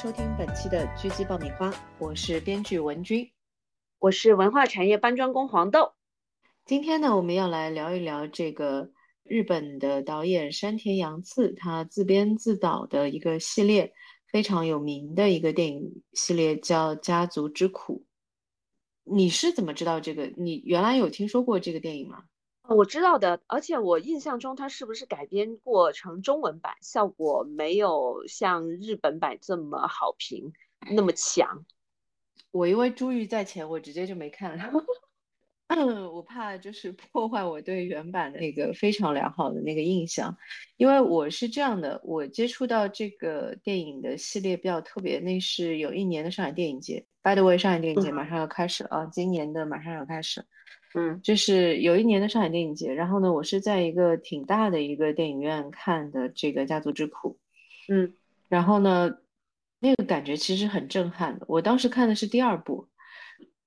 收听本期的狙击爆米花，我是编剧文君，我是文化产业搬砖工黄豆。今天呢，我们要来聊一聊这个日本的导演山田洋次他自编自导的一个系列，非常有名的一个电影系列，叫《家族之苦》。你是怎么知道这个？你原来有听说过这个电影吗？我知道的，而且我印象中它是不是改编过成中文版，效果没有像日本版这么好评，那么强。我因为珠玉在前，我直接就没看了。嗯，我怕就是破坏我对原版的那个非常良好的那个印象，因为我是这样的，我接触到这个电影的系列比较特别，那是有一年的上海电影节。By the way，上海电影节马上要开始了啊，今年的马上要开始。嗯，就是有一年的上海电影节，然后呢，我是在一个挺大的一个电影院看的这个《家族之苦》。嗯，然后呢，那个感觉其实很震撼的。我当时看的是第二部。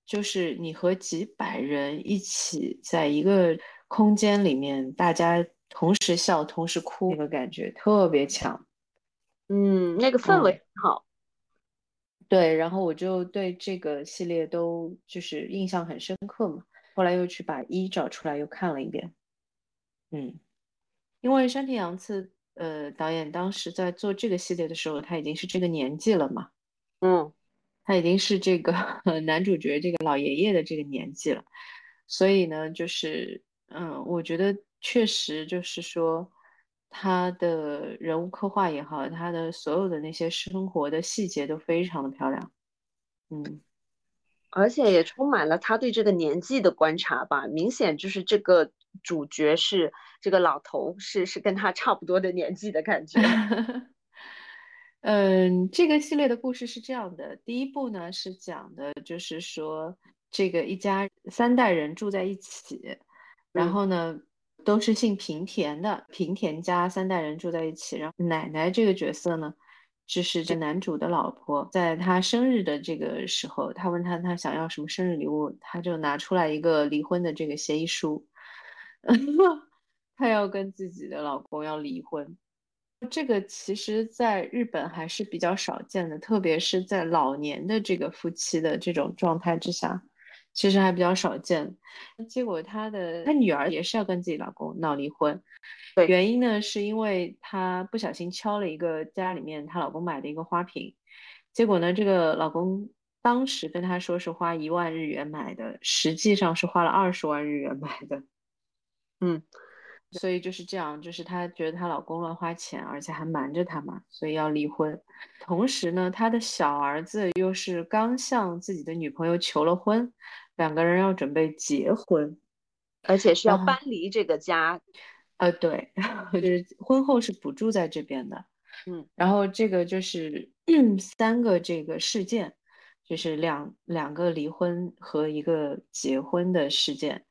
就是你和几百人一起在一个空间里面，大家同时笑、同时哭，那个感觉特别强。嗯，那个氛围很好。对，然后我就对这个系列都就是印象很深刻嘛。后来又去把一找出来又看了一遍。嗯，因为山田洋次呃导演当时在做这个系列的时候，他已经是这个年纪了嘛。嗯。他已经是这个 男主角这个老爷爷的这个年纪了，所以呢，就是嗯，我觉得确实就是说，他的人物刻画也好，他的所有的那些生活的细节都非常的漂亮，嗯，而且也充满了他对这个年纪的观察吧，明显就是这个主角是这个老头，是是跟他差不多的年纪的感觉。嗯，这个系列的故事是这样的。第一部呢是讲的，就是说这个一家三代人住在一起，然后呢都是姓平田的，平田家三代人住在一起。然后奶奶这个角色呢，就是这男主的老婆，在他生日的这个时候，他问他他想要什么生日礼物，他就拿出来一个离婚的这个协议书，他要跟自己的老公要离婚。这个其实在日本还是比较少见的，特别是在老年的这个夫妻的这种状态之下，其实还比较少见。结果她的她女儿也是要跟自己老公闹离婚，对，原因呢是因为她不小心敲了一个家里面她老公买的一个花瓶，结果呢这个老公当时跟她说是花一万日元买的，实际上是花了二十万日元买的，嗯。所以就是这样，就是她觉得她老公乱花钱，而且还瞒着她嘛，所以要离婚。同时呢，她的小儿子又是刚向自己的女朋友求了婚，两个人要准备结婚，而且是要搬离这个家。呃，对，就是婚后是不住在这边的。嗯，然后这个就是三个这个事件，就是两两个离婚和一个结婚的事件，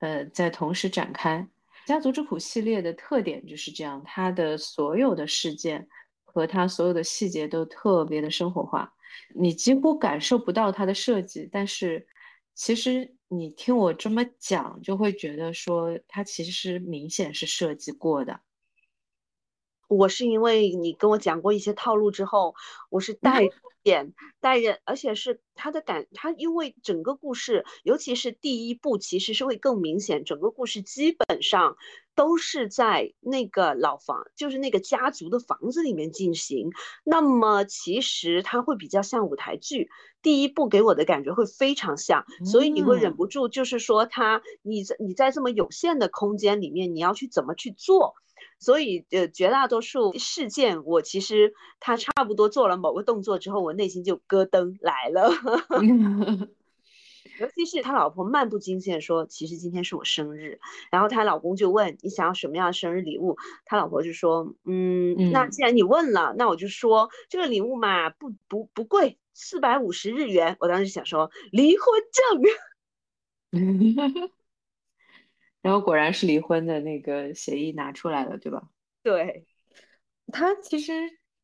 呃，在同时展开。家族之苦系列的特点就是这样，它的所有的事件和它所有的细节都特别的生活化，你几乎感受不到它的设计，但是其实你听我这么讲，就会觉得说它其实明显是设计过的。我是因为你跟我讲过一些套路之后，我是带点带人，而且是他的感，他因为整个故事，尤其是第一部，其实是会更明显。整个故事基本上都是在那个老房，就是那个家族的房子里面进行。那么其实它会比较像舞台剧，第一部给我的感觉会非常像，所以你会忍不住，就是说他你在你在这么有限的空间里面，你要去怎么去做？所以，呃，绝大多数事件，我其实他差不多做了某个动作之后，我内心就咯噔来了。尤其是他老婆漫不经心说：“其实今天是我生日。”然后他老公就问：“你想要什么样的生日礼物？”他老婆就说：“嗯，那既然你问了，那我就说这个礼物嘛，不不不贵，四百五十日元。”我当时想说离婚证。然后果然是离婚的那个协议拿出来了，对吧？对，他其实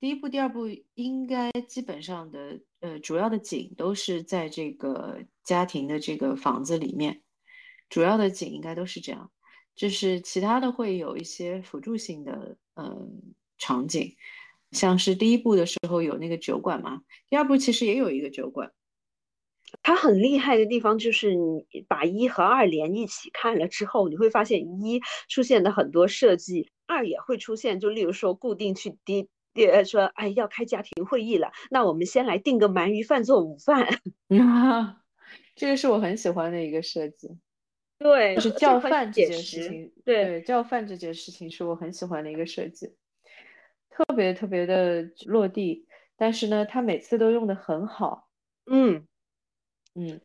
第一部、第二部应该基本上的呃主要的景都是在这个家庭的这个房子里面，主要的景应该都是这样，就是其他的会有一些辅助性的嗯场景，像是第一部的时候有那个酒馆嘛，第二部其实也有一个酒馆。它很厉害的地方就是你把一和二连一起看了之后，你会发现一出现的很多设计，二也会出现。就例如说固定去第第说，哎，要开家庭会议了，那我们先来订个鳗鱼饭做午饭。啊这个是我很喜欢的一个设计。对，就是叫饭这件事情。对，叫饭这件事情是我很喜欢的一个设计，特别特别的落地，但是呢，他每次都用的很好。嗯。嗯，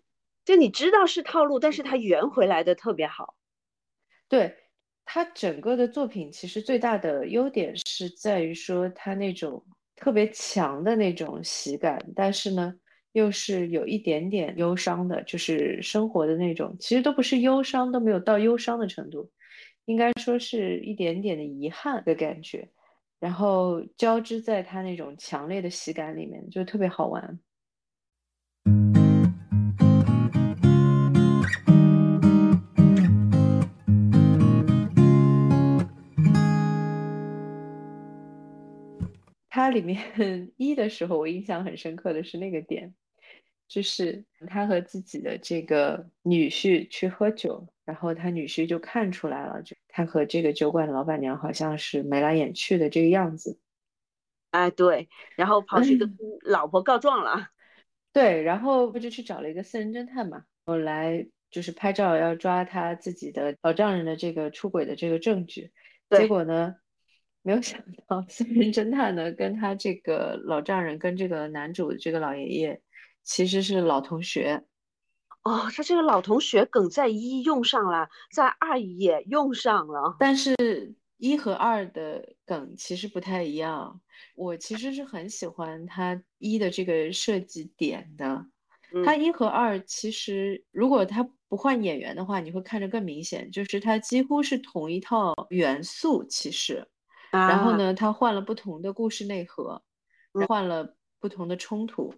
就你知道是套路，但是它圆回来的特别好。对他整个的作品，其实最大的优点是在于说他那种特别强的那种喜感，但是呢，又是有一点点忧伤的，就是生活的那种，其实都不是忧伤，都没有到忧伤的程度，应该说是一点点的遗憾的感觉，然后交织在他那种强烈的喜感里面，就特别好玩。它里面 一的时候，我印象很深刻的是那个点，就是他和自己的这个女婿去喝酒，然后他女婿就看出来了，就他和这个酒馆的老板娘好像是眉来眼去的这个样子。哎，对，然后跑去跟 老婆告状了。对，然后不就去找了一个私人侦探嘛，后来就是拍照要抓他自己的老丈人的这个出轨的这个证据，结果呢？没有想到，私人侦探呢，跟他这个老丈人，跟这个男主这个老爷爷，其实是老同学。哦，他这个老同学梗在一用上了，在二也用上了，但是一和二的梗其实不太一样。我其实是很喜欢他一的这个设计点的。他一和二其实，如果他不换演员的话，你会看着更明显，就是他几乎是同一套元素，其实。然后呢，他换了不同的故事内核，换了不同的冲突，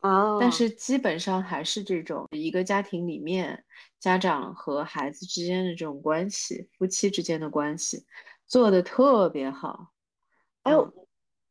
哦，但是基本上还是这种一个家庭里面家长和孩子之间的这种关系，夫妻之间的关系做的特别好。哎，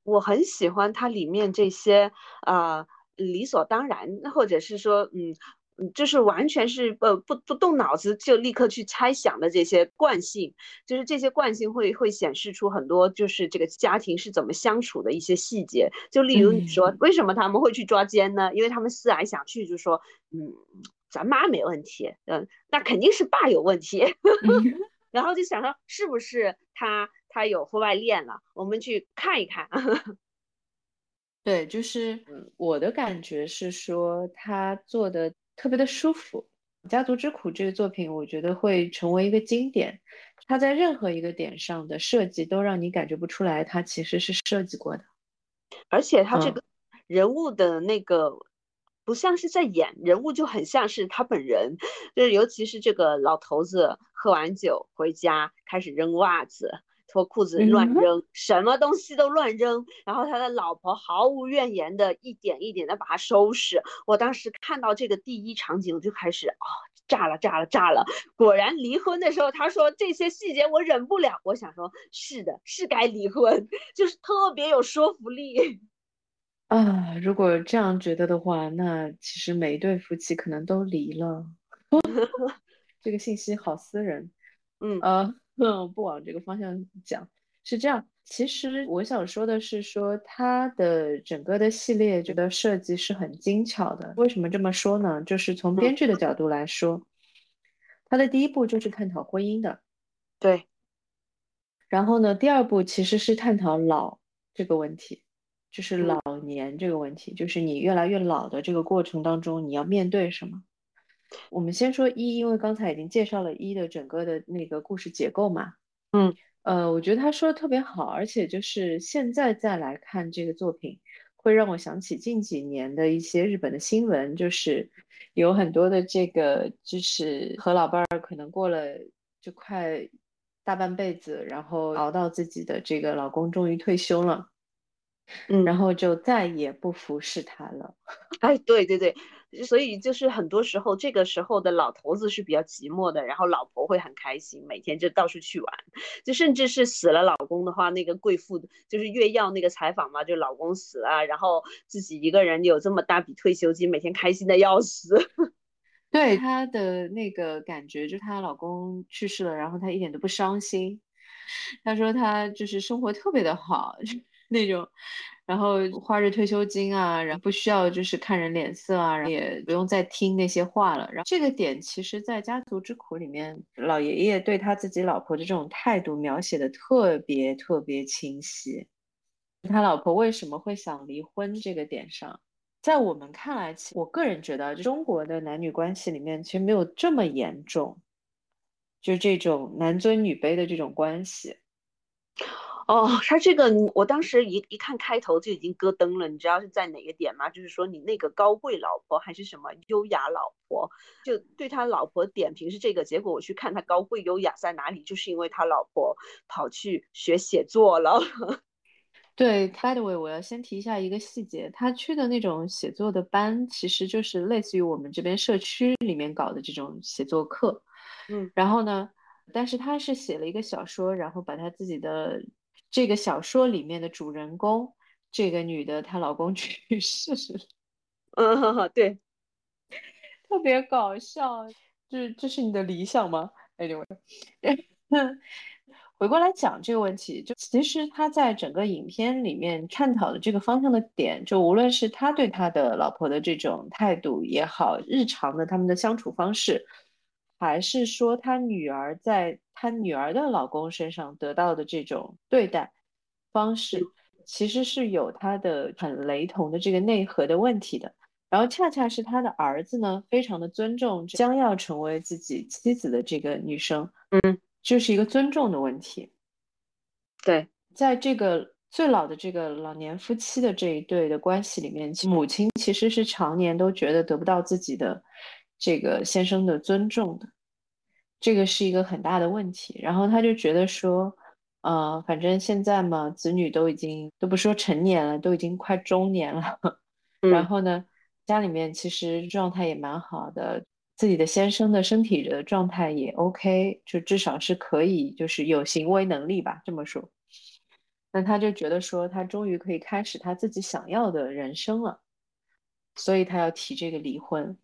我很喜欢它里面这些啊理所当然，或者是说嗯。嗯，就是完全是呃不不动脑子就立刻去猜想的这些惯性，就是这些惯性会会显示出很多就是这个家庭是怎么相处的一些细节。就例如你说为什么他们会去抓奸呢？因为他们思来想去就说，嗯，咱妈没问题，嗯，那肯定是爸有问题。然后就想说是不是他他有婚外恋了？我们去看一看。对，就是我的感觉是说他做的。特别的舒服，《家族之苦》这个作品，我觉得会成为一个经典。它在任何一个点上的设计，都让你感觉不出来它其实是设计过的。而且他这个人物的那个，不像是在演人物，就很像是他本人。就是尤其是这个老头子喝完酒回家，开始扔袜子。脱裤子乱扔，什么东西都乱扔，然后他的老婆毫无怨言的一点一点的把他收拾。我当时看到这个第一场景，我就开始啊，炸了，炸了，炸了！果然离婚的时候，他说这些细节我忍不了。我想说，是的，是该离婚，就是特别有说服力啊。如果这样觉得的话，那其实每一对夫妻可能都离了。这个信息好私人，嗯呃。嗯，不往这个方向讲，是这样。其实我想说的是，说它的整个的系列，觉得设计是很精巧的。为什么这么说呢？就是从编剧的角度来说，它的第一部就是探讨婚姻的，对。然后呢，第二部其实是探讨老这个问题，就是老年这个问题，就是你越来越老的这个过程当中，你要面对什么？我们先说一，因为刚才已经介绍了一的整个的那个故事结构嘛。嗯，呃，我觉得他说的特别好，而且就是现在再来看这个作品，会让我想起近几年的一些日本的新闻，就是有很多的这个就是和老伴儿可能过了就快大半辈子，然后熬到自己的这个老公终于退休了，嗯，然后就再也不服侍他了。哎，对对对。所以就是很多时候，这个时候的老头子是比较寂寞的，然后老婆会很开心，每天就到处去玩。就甚至是死了老公的话，那个贵妇就是越要那个采访嘛，就老公死了，然后自己一个人有这么大笔退休金，每天开心的要死。对她的那个感觉，就她老公去世了，然后她一点都不伤心。她说她就是生活特别的好，那种。然后花着退休金啊，然后不需要就是看人脸色啊，也不用再听那些话了。然后这个点其实，在家族之苦里面，老爷爷对他自己老婆的这种态度描写的特别特别清晰。他老婆为什么会想离婚这个点上，在我们看来，我个人觉得，中国的男女关系里面其实没有这么严重，就这种男尊女卑的这种关系。哦，他这个我当时一一看开头就已经咯噔了，你知道是在哪个点吗？就是说你那个高贵老婆还是什么优雅老婆，就对他老婆点评是这个，结果我去看他高贵优雅在哪里，就是因为他老婆跑去学写作了。对，by the way，我要先提一下一个细节，他去的那种写作的班，其实就是类似于我们这边社区里面搞的这种写作课。嗯，然后呢，但是他是写了一个小说，然后把他自己的。这个小说里面的主人公，这个女的她老公去世了，嗯，对，特别搞笑。这这是你的理想吗？Anyway，回过来讲这个问题，就其实他在整个影片里面探讨的这个方向的点，就无论是他对他的老婆的这种态度也好，日常的他们的相处方式。还是说他女儿在他女儿的老公身上得到的这种对待方式，其实是有他的很雷同的这个内核的问题的。然后恰恰是他的儿子呢，非常的尊重将要成为自己妻子的这个女生，嗯，就是一个尊重的问题。对，在这个最老的这个老年夫妻的这一对的关系里面，母亲其实是常年都觉得得不到自己的这个先生的尊重的。这个是一个很大的问题，然后他就觉得说，呃，反正现在嘛，子女都已经都不说成年了，都已经快中年了，然后呢，家里面其实状态也蛮好的，自己的先生的身体的状态也 OK，就至少是可以，就是有行为能力吧，这么说。那他就觉得说，他终于可以开始他自己想要的人生了，所以他要提这个离婚。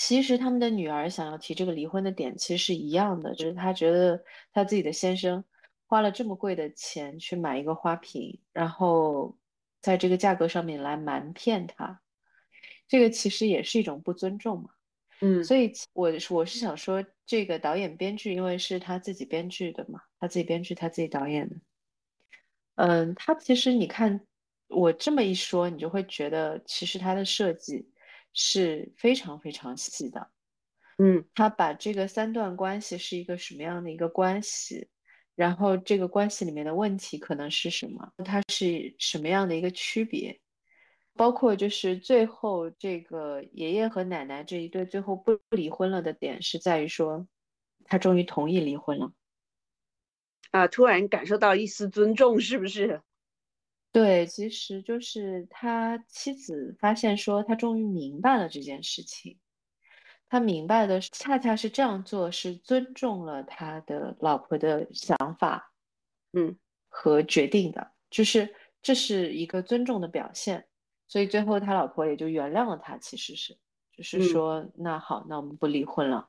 其实他们的女儿想要提这个离婚的点其实是一样的，就是她觉得她自己的先生花了这么贵的钱去买一个花瓶，然后在这个价格上面来瞒骗她，这个其实也是一种不尊重嘛。嗯，所以我我是想说，这个导演编剧因为是他自己编剧的嘛，他自己编剧他自己导演的，嗯，他其实你看我这么一说，你就会觉得其实他的设计。是非常非常细的，嗯，他把这个三段关系是一个什么样的一个关系，然后这个关系里面的问题可能是什么，它是什么样的一个区别，包括就是最后这个爷爷和奶奶这一对最后不离婚了的点是在于说，他终于同意离婚了，啊，突然感受到一丝尊重，是不是？对，其实就是他妻子发现说，他终于明白了这件事情。他明白的恰恰是这样做是尊重了他的老婆的想法，嗯，和决定的，就是这是一个尊重的表现。所以最后他老婆也就原谅了他，其实是，就是说，那好，那我们不离婚了。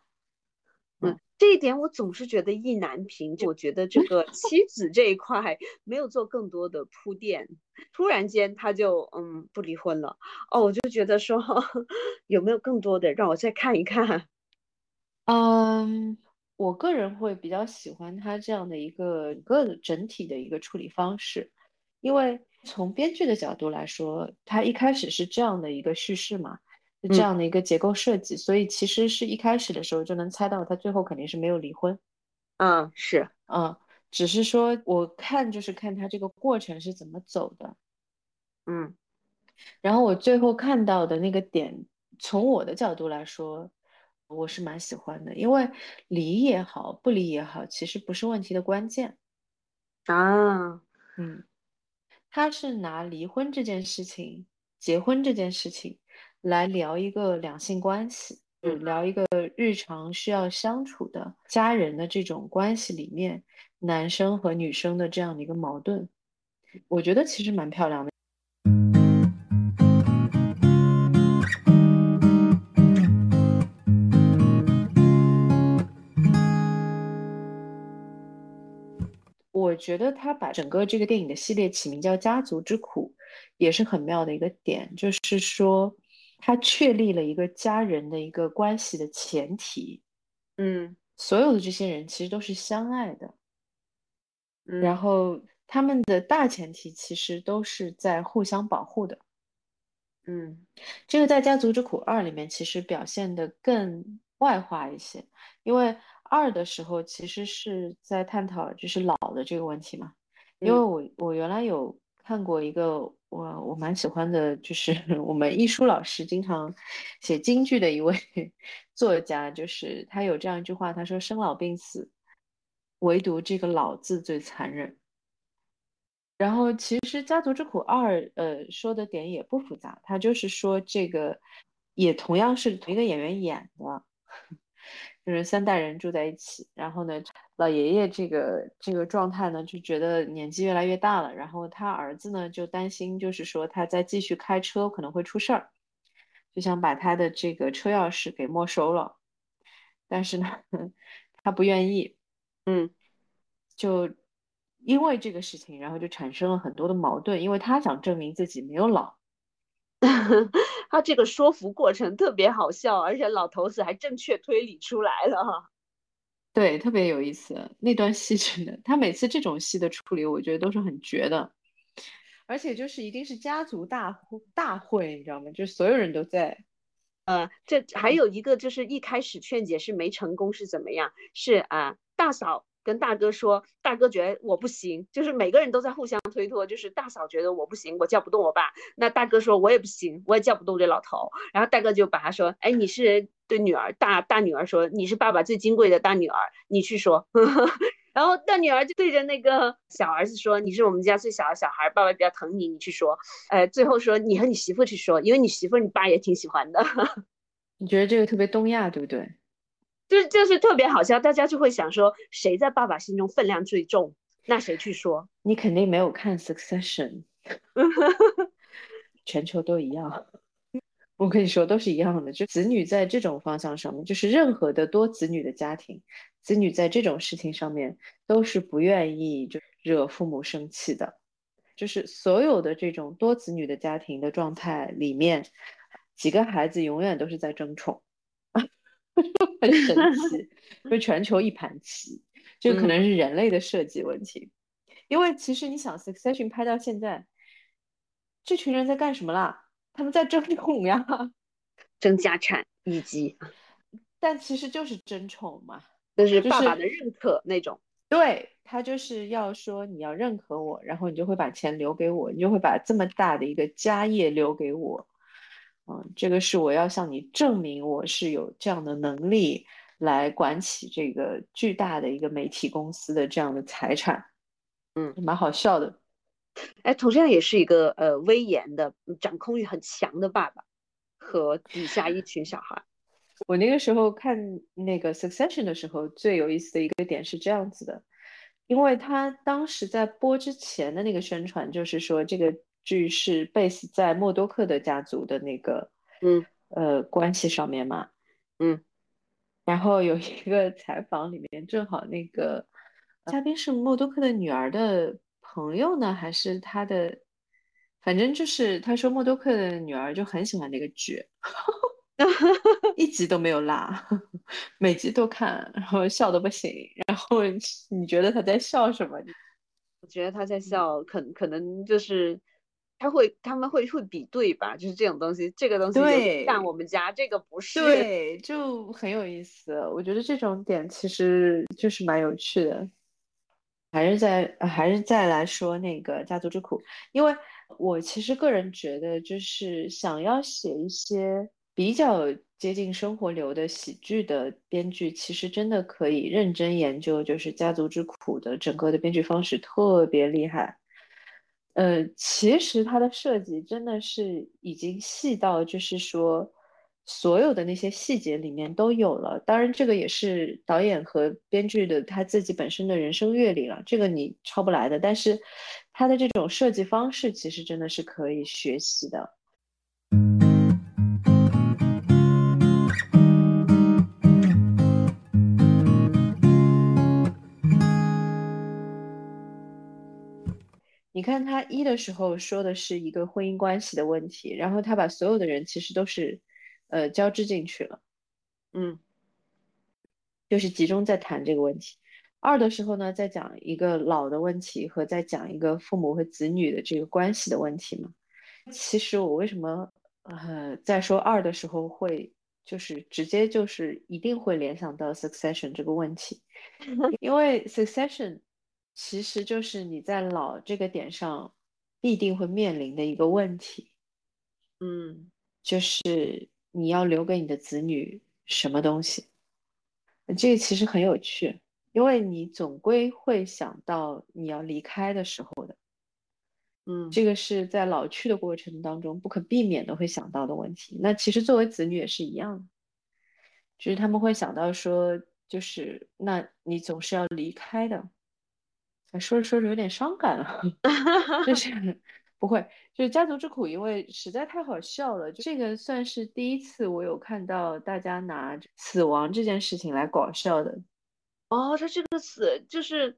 这一点我总是觉得意难平。我觉得这个妻子这一块没有做更多的铺垫，突然间他就嗯不离婚了。哦，我就觉得说 有没有更多的让我再看一看？嗯，我个人会比较喜欢他这样的一个个整体的一个处理方式，因为从编剧的角度来说，他一开始是这样的一个叙事嘛。这样的一个结构设计，所以其实是一开始的时候就能猜到他最后肯定是没有离婚。嗯，是，嗯，只是说我看就是看他这个过程是怎么走的。嗯，然后我最后看到的那个点，从我的角度来说，我是蛮喜欢的，因为离也好，不离也好，其实不是问题的关键。啊，嗯，他是拿离婚这件事情、结婚这件事情。来聊一个两性关系，就聊一个日常需要相处的家人的这种关系里面，男生和女生的这样的一个矛盾，我觉得其实蛮漂亮的。我觉得他把整个这个电影的系列起名叫《家族之苦》，也是很妙的一个点，就是说。他确立了一个家人的一个关系的前提，嗯，所有的这些人其实都是相爱的，然后他们的大前提其实都是在互相保护的，嗯，这个在《家族之苦二》里面其实表现的更外化一些，因为二的时候其实是在探讨就是老的这个问题嘛，因为我我原来有看过一个。我我蛮喜欢的，就是 我们艺术老师经常写京剧的一位 作家，就是他有这样一句话，他说：“生老病死，唯独这个老字最残忍。”然后其实《家族之苦二》呃说的点也不复杂，他就是说这个也同样是同一个演员演的。就是三代人住在一起，然后呢，老爷爷这个这个状态呢，就觉得年纪越来越大了，然后他儿子呢就担心，就是说他再继续开车可能会出事儿，就想把他的这个车钥匙给没收了，但是呢，他不愿意，嗯，就因为这个事情，然后就产生了很多的矛盾，因为他想证明自己没有老。他这个说服过程特别好笑，而且老头子还正确推理出来了，对，特别有意思。那段戏真的，他每次这种戏的处理，我觉得都是很绝的，而且就是一定是家族大会大会，你知道吗？就是所有人都在。呃，这还有一个就是一开始劝解是没成功，是怎么样？是啊，大嫂。跟大哥说，大哥觉得我不行，就是每个人都在互相推脱。就是大嫂觉得我不行，我叫不动我爸。那大哥说，我也不行，我也叫不动这老头。然后大哥就把他说，哎，你是对女儿大大女儿说，你是爸爸最金贵的大女儿，你去说。然后大女儿就对着那个小儿子说，你是我们家最小的小孩，爸爸比较疼你，你去说。呃，最后说你和你媳妇去说，因为你媳妇你爸也挺喜欢的。你觉得这个特别东亚，对不对？就是就是特别好笑，大家就会想说，谁在爸爸心中分量最重？那谁去说？你肯定没有看《Succession》，全球都一样。我跟你说，都是一样的。就子女在这种方向上面，就是任何的多子女的家庭，子女在这种事情上面都是不愿意就惹父母生气的。就是所有的这种多子女的家庭的状态里面，几个孩子永远都是在争宠。很神奇，就全球一盘棋，这可能是人类的设计问题。因为其实你想，《Succession》拍到现在，这群人在干什么啦？他们在争宠呀，争家产以及，但其实就是争宠嘛，就是爸爸的认可那种。对他就是要说你要认可我，然后你就会把钱留给我，你就会把这么大的一个家业留给我。嗯，这个是我要向你证明我是有这样的能力来管起这个巨大的一个媒体公司的这样的财产，嗯，蛮好笑的。哎，同样也是一个呃威严的、掌控欲很强的爸爸和底下一群小孩。我那个时候看那个 Succession 的时候，最有意思的一个点是这样子的，因为他当时在播之前的那个宣传就是说这个。剧是 base 在默多克的家族的那个，嗯，呃，关系上面嘛，嗯，然后有一个采访里面，正好那个嘉宾是默多克的女儿的朋友呢，还是他的，反正就是他说默多克的女儿就很喜欢那个剧，一集都没有落，每集都看，然后笑的不行，然后你觉得他在笑什么？我觉得他在笑，可可能就是。他会，他们会会比对吧？就是这种东西，这个东西对，像我们家这个不是，对，就很有意思。我觉得这种点其实就是蛮有趣的。还是在，还是再来说那个家族之苦，因为我其实个人觉得，就是想要写一些比较接近生活流的喜剧的编剧，其实真的可以认真研究，就是家族之苦的整个的编剧方式特别厉害。呃，其实它的设计真的是已经细到，就是说所有的那些细节里面都有了。当然，这个也是导演和编剧的他自己本身的人生阅历了，这个你抄不来的。但是他的这种设计方式，其实真的是可以学习的。你看他一的时候说的是一个婚姻关系的问题，然后他把所有的人其实都是，呃，交织进去了，嗯，就是集中在谈这个问题。二的时候呢，在讲一个老的问题和在讲一个父母和子女的这个关系的问题嘛。其实我为什么呃在说二的时候会就是直接就是一定会联想到 succession 这个问题，因为 succession。其实就是你在老这个点上必定会面临的一个问题，嗯，就是你要留给你的子女什么东西？这个其实很有趣，因为你总归会想到你要离开的时候的，嗯，这个是在老去的过程当中不可避免的会想到的问题。那其实作为子女也是一样的，就是他们会想到说，就是那你总是要离开的。说着说着有点伤感了，就是不会，就是家族之苦，因为实在太好笑了。这个算是第一次我有看到大家拿死亡这件事情来搞笑的。哦，他这个死就是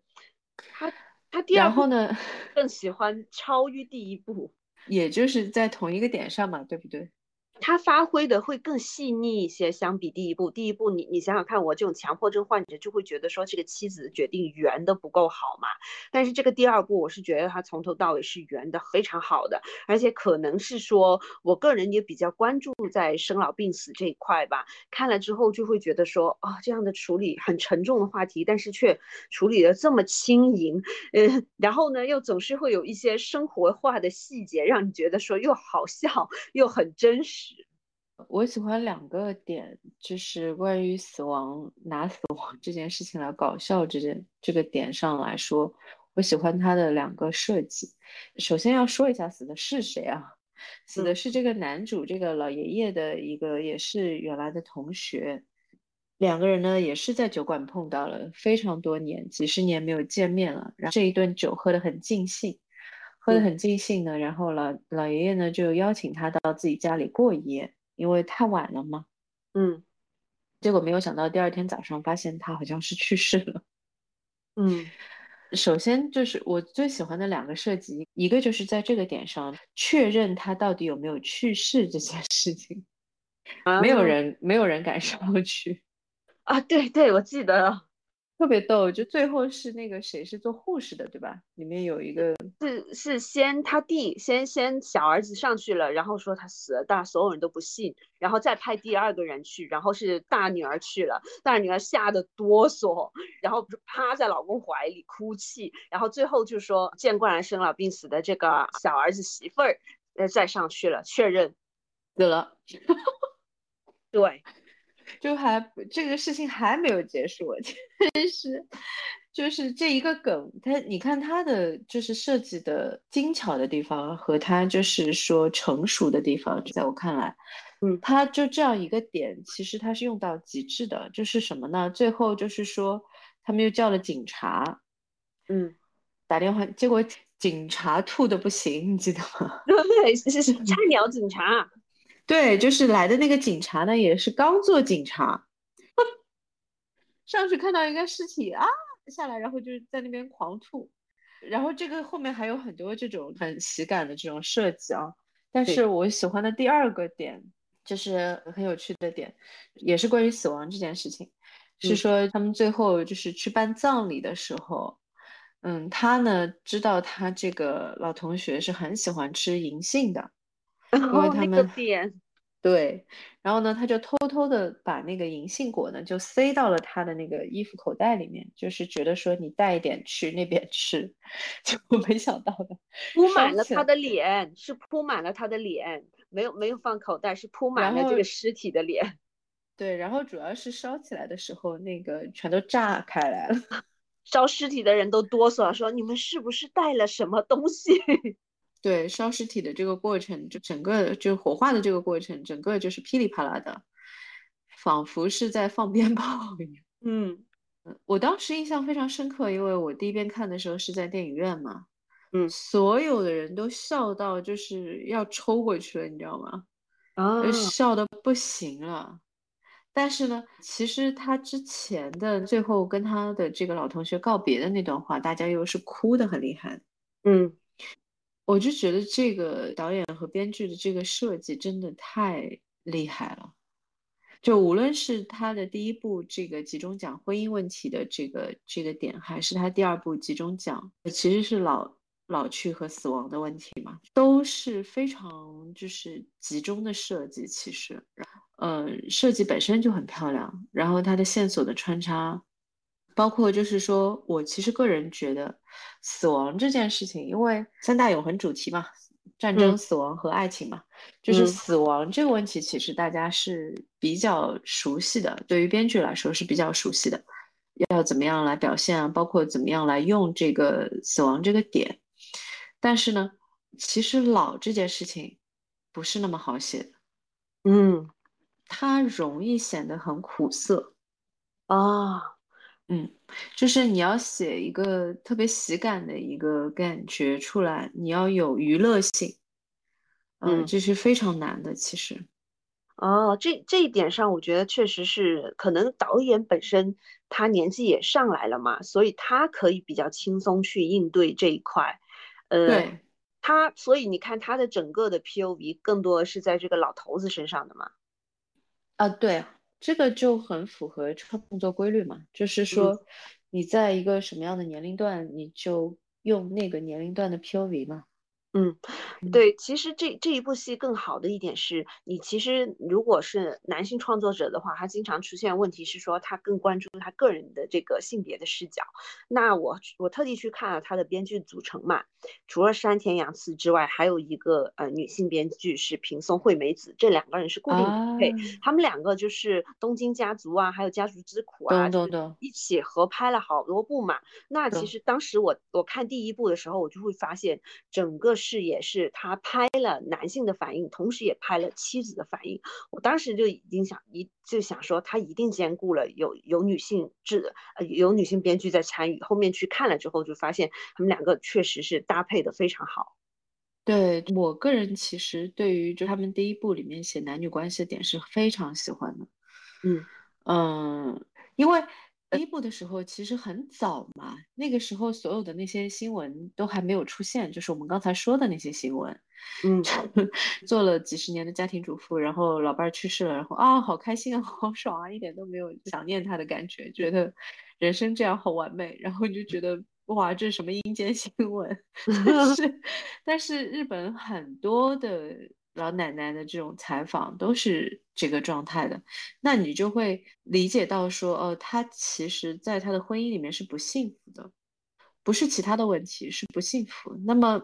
他他第二然后呢更喜欢超越第一部，也就是在同一个点上嘛，对不对？他发挥的会更细腻一些，相比第一部。第一部，你你想想看，我这种强迫症患者就会觉得说这个妻子决定圆的不够好嘛。但是这个第二部，我是觉得他从头到尾是圆的非常好的，而且可能是说我个人也比较关注在生老病死这一块吧。看了之后就会觉得说，哦，这样的处理很沉重的话题，但是却处理的这么轻盈，嗯，然后呢又总是会有一些生活化的细节，让你觉得说又好笑又很真实。我喜欢两个点，就是关于死亡拿死亡这件事情来搞笑这件这个点上来说，我喜欢他的两个设计。首先要说一下死的是谁啊？死的是这个男主，这个老爷爷的一个也是原来的同学。两个人呢也是在酒馆碰到了，非常多年，几十年没有见面了。然后这一顿酒喝得很尽兴，喝得很尽兴呢，然后老老爷爷呢就邀请他到自己家里过夜。因为太晚了嘛，嗯，结果没有想到第二天早上发现他好像是去世了，嗯，首先就是我最喜欢的两个设计，一个就是在这个点上确认他到底有没有去世这件事情，没有人没有人敢上去啊，对对，我记得。特别逗，就最后是那个谁是做护士的，对吧？里面有一个是是先他弟先先小儿子上去了，然后说他死了，但所有人都不信，然后再派第二个人去，然后是大女儿去了，大女儿吓得哆嗦，然后趴在老公怀里哭泣，然后最后就说见惯了生老病死的这个小儿子媳妇儿，呃再上去了确认死了，对。就还这个事情还没有结束，真是，就是这一个梗，它你看它的就是设计的精巧的地方和它就是说成熟的地方，在我看来，嗯，它就这样一个点，其实它是用到极致的，就是什么呢？最后就是说他们又叫了警察，嗯，打电话，结果警察吐的不行，你记得吗？对，是是菜鸟警察。对，就是来的那个警察呢，也是刚做警察，上去看到一个尸体啊，下来然后就在那边狂吐，然后这个后面还有很多这种很喜感的这种设计啊。但是我喜欢的第二个点就是很有趣的点，也是关于死亡这件事情，是说他们最后就是去办葬礼的时候，嗯，他呢知道他这个老同学是很喜欢吃银杏的。因为他们对，然后呢，他就偷偷的把那个银杏果呢，就塞到了他的那个衣服口袋里面，就是觉得说你带一点去那边吃，结果没想到的，铺满了他的脸，是铺满了他的脸，没有没有放口袋，是铺满了这个尸体的脸。对，然后主要是烧起来的时候，那个全都炸开来了，烧尸体的人都哆嗦，说你们是不是带了什么东西？对烧尸体的这个过程，就整个就火化的这个过程，整个就是噼里啪啦的，仿佛是在放鞭炮一样。嗯我当时印象非常深刻，因为我第一遍看的时候是在电影院嘛，嗯所有的人都笑到就是要抽过去了，你知道吗？啊呃笑的不行了。但是呢，其实他之前的最后跟他的这个老同学告别的那段话，大家又是哭的很厉害。嗯我就觉得这个导演和编剧的这个设计真的太厉害了。就无论是他的第一部这个集中讲婚姻问题的这个这个点，还是他第二部集中讲其实是老老去和死亡的问题嘛，都是非常就是集中的设计。其实，呃，设计本身就很漂亮，然后它的线索的穿插，包括就是说我其实个人觉得死亡这件事情，因为三大永恒主题嘛，战争、嗯死亡和爱情嘛。就是嗯死亡这个问题，其实大家是比较熟悉的，对于编剧来说是比较熟悉的，要怎么样来表现啊，包括怎么样来用这个死亡这个点。但是呢，其实老这件事情不是那么好写的，嗯它容易显得很苦涩。啊嗯，就是你要写一个特别喜感的一个感觉出来，你要有娱乐性，呃，嗯这是非常难的，其实。哦，这这一点上，我觉得确实是，可能导演本身他年纪也上来了嘛，所以他可以比较轻松去应对这一块。呃，对，他所以你看他的整个的 POV 更多是在这个老头子身上的嘛。啊，对，这个就很符合创作规律嘛，就是说你在一个什么样的年龄段，你就用那个年龄段的 POV 嘛。嗯，嗯对，其实这这一部戏更好的一点是，你其实如果是男性创作者的话，他经常出现问题是说他更关注他个人的这个性别的视角。那我我特地去看了他的编剧组成嘛，除了山田洋次之外，还有一个呃女性编剧是平松惠美子，这两个人是固定啊，配，他们两个就是《东京家族》啊，还有《家族之苦》啊，就是懂懂懂，一起合拍了好多部嘛。那其实当时我我看第一部的时候，我就会发现整个视野是他拍了男性的反应，同时也拍了妻子的反应。我当时就已经想一就想说，他一定兼顾了有有女性制呃有女性编剧在参与。后面去看了之后，就发现他们两个确实是搭配的非常好。对，我个人其实对于就他们第一部里面写男女关系的点是非常喜欢的。嗯嗯，因为第一部的时候其实很早嘛，那个时候所有的那些新闻都还没有出现，就是我们刚才说的那些新闻。嗯 做了几十年的家庭主妇，然后老伴儿去世了，然后啊，好开心啊，好 爽啊，一点都没有想念他的感觉，觉得人生这样好完美，然后就觉得哇，这是什么阴间新闻？但是，但是日本很多的老奶奶的这种采访都是这个状态的，那你就会理解到说，哦，她其实在她的婚姻里面是不幸福的，不是其他的问题，是不幸福。那么。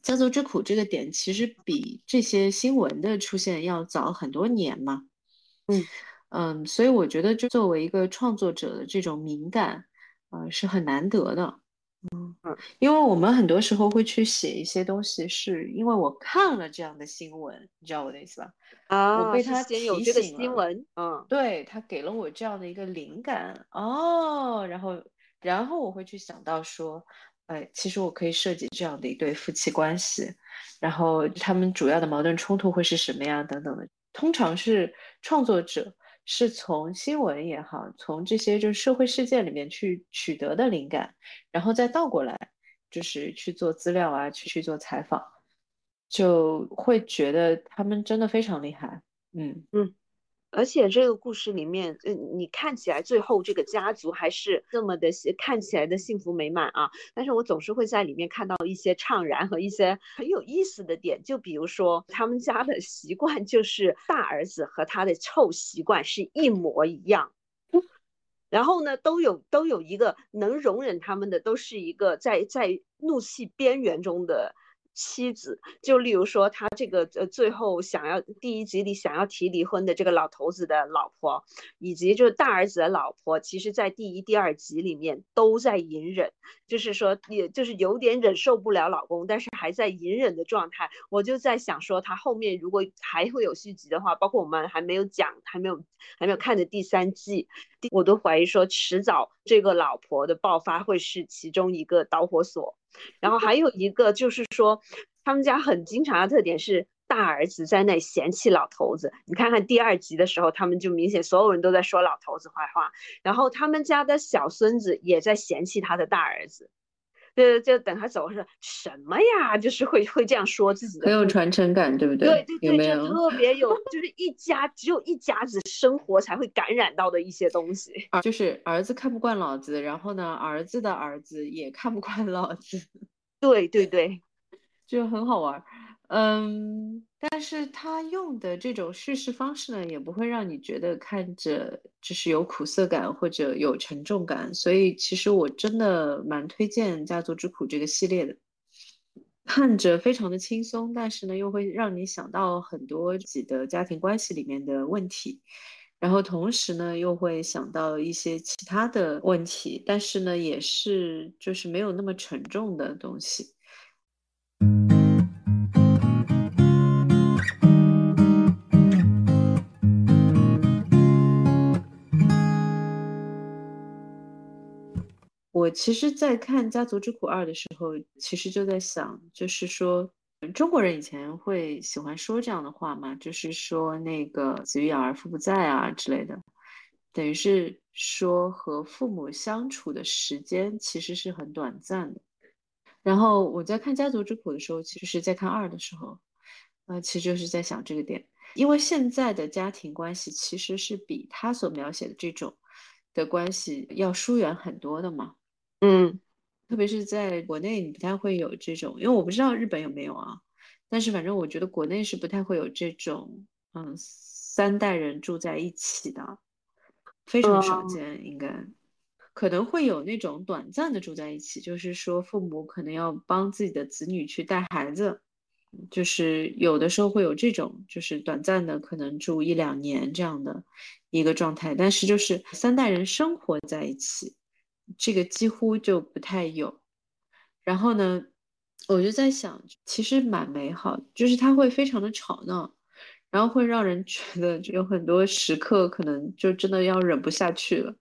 家族之苦这个点其实比这些新闻的出现要早很多年嘛，嗯嗯，所以我觉得就作为一个创作者的这种敏感，呃，是很难得的，嗯嗯，因为我们很多时候会去写一些东西，是因为我看了这样的新闻，你知道我的意思吧？啊，我被他提有提这个，新闻，嗯对，他给了我这样的一个灵感，哦，然后，然后我会去想到说。哎，其实我可以设计这样的一对夫妻关系，然后他们主要的矛盾冲突会是什么呀？等等的。通常是创作者是从新闻也好，从这些就是社会事件里面去取得的灵感，然后再倒过来就是去做资料啊，去去做采访，就会觉得他们真的非常厉害。嗯嗯。而且这个故事里面，嗯，你看起来最后这个家族还是这么的看起来的幸福美满啊，但是我总是会在里面看到一些怅然和一些很有意思的点，就比如说他们家的习惯就是大儿子和他的臭习惯是一模一样，然后呢，都有都有一个能容忍他们的，都是一个在在怒气边缘中的。妻子，就例如说他这个呃最后想要第一集里想要提离婚的这个老头子的老婆，以及就是大儿子的老婆，其实在第一、第二集里面都在隐忍，就是说也就是有点忍受不了老公，但是还在隐忍的状态。我就在想说，他后面如果还会有续集的话，包括我们还没有讲、还没有还没有看的第三季，我都怀疑说迟早这个老婆的爆发会是其中一个导火索。然后还有一个就是说，他们家很经常的特点是大儿子在那嫌弃老头子。你看看第二集的时候，他们就明显所有人都在说老头子坏话，然后他们家的小孙子也在嫌弃他的大儿子。就就等他走说什么呀？就是会会这样说自己的，很有传承感，对不对？对对对，就特别有，就是一家只有一家子生活才会感染到的一些东西。就是儿子看不惯老子，然后呢，儿子的儿子也看不惯老子。对对对，就很好玩。嗯，但是他用的这种叙事方式呢，也不会让你觉得看着就是有苦涩感或者有沉重感，所以其实我真的蛮推荐《家族之苦》这个系列的，看着非常的轻松，但是呢又会让你想到很多自己的家庭关系里面的问题，然后同时呢又会想到一些其他的问题，但是呢也是就是没有那么沉重的东西。我其实，在看《家族之苦二》的时候，其实就在想，就是说，中国人以前会喜欢说这样的话嘛，就是说那个“子欲养而父不在”啊之类的，等于是说和父母相处的时间其实是很短暂的。然后我在看《家族之苦》的时候，其实是在看二的时候，呃，其实就是在想这个点，因为现在的家庭关系其实是比他所描写的这种的关系要疏远很多的嘛。嗯，特别是在国内，你不太会有这种，因为我不知道日本有没有啊。但是反正我觉得国内是不太会有这种，嗯，三代人住在一起的，非常少见。应该可能会有那种短暂的住在一起，就是说父母可能要帮自己的子女去带孩子，就是有的时候会有这种，就是短暂的可能住一两年这样的一个状态。但是就是三代人生活在一起。这个几乎就不太有，然后呢，我就在想，其实蛮美好，就是它会非常的吵闹，然后会让人觉得有很多时刻可能就真的要忍不下去了，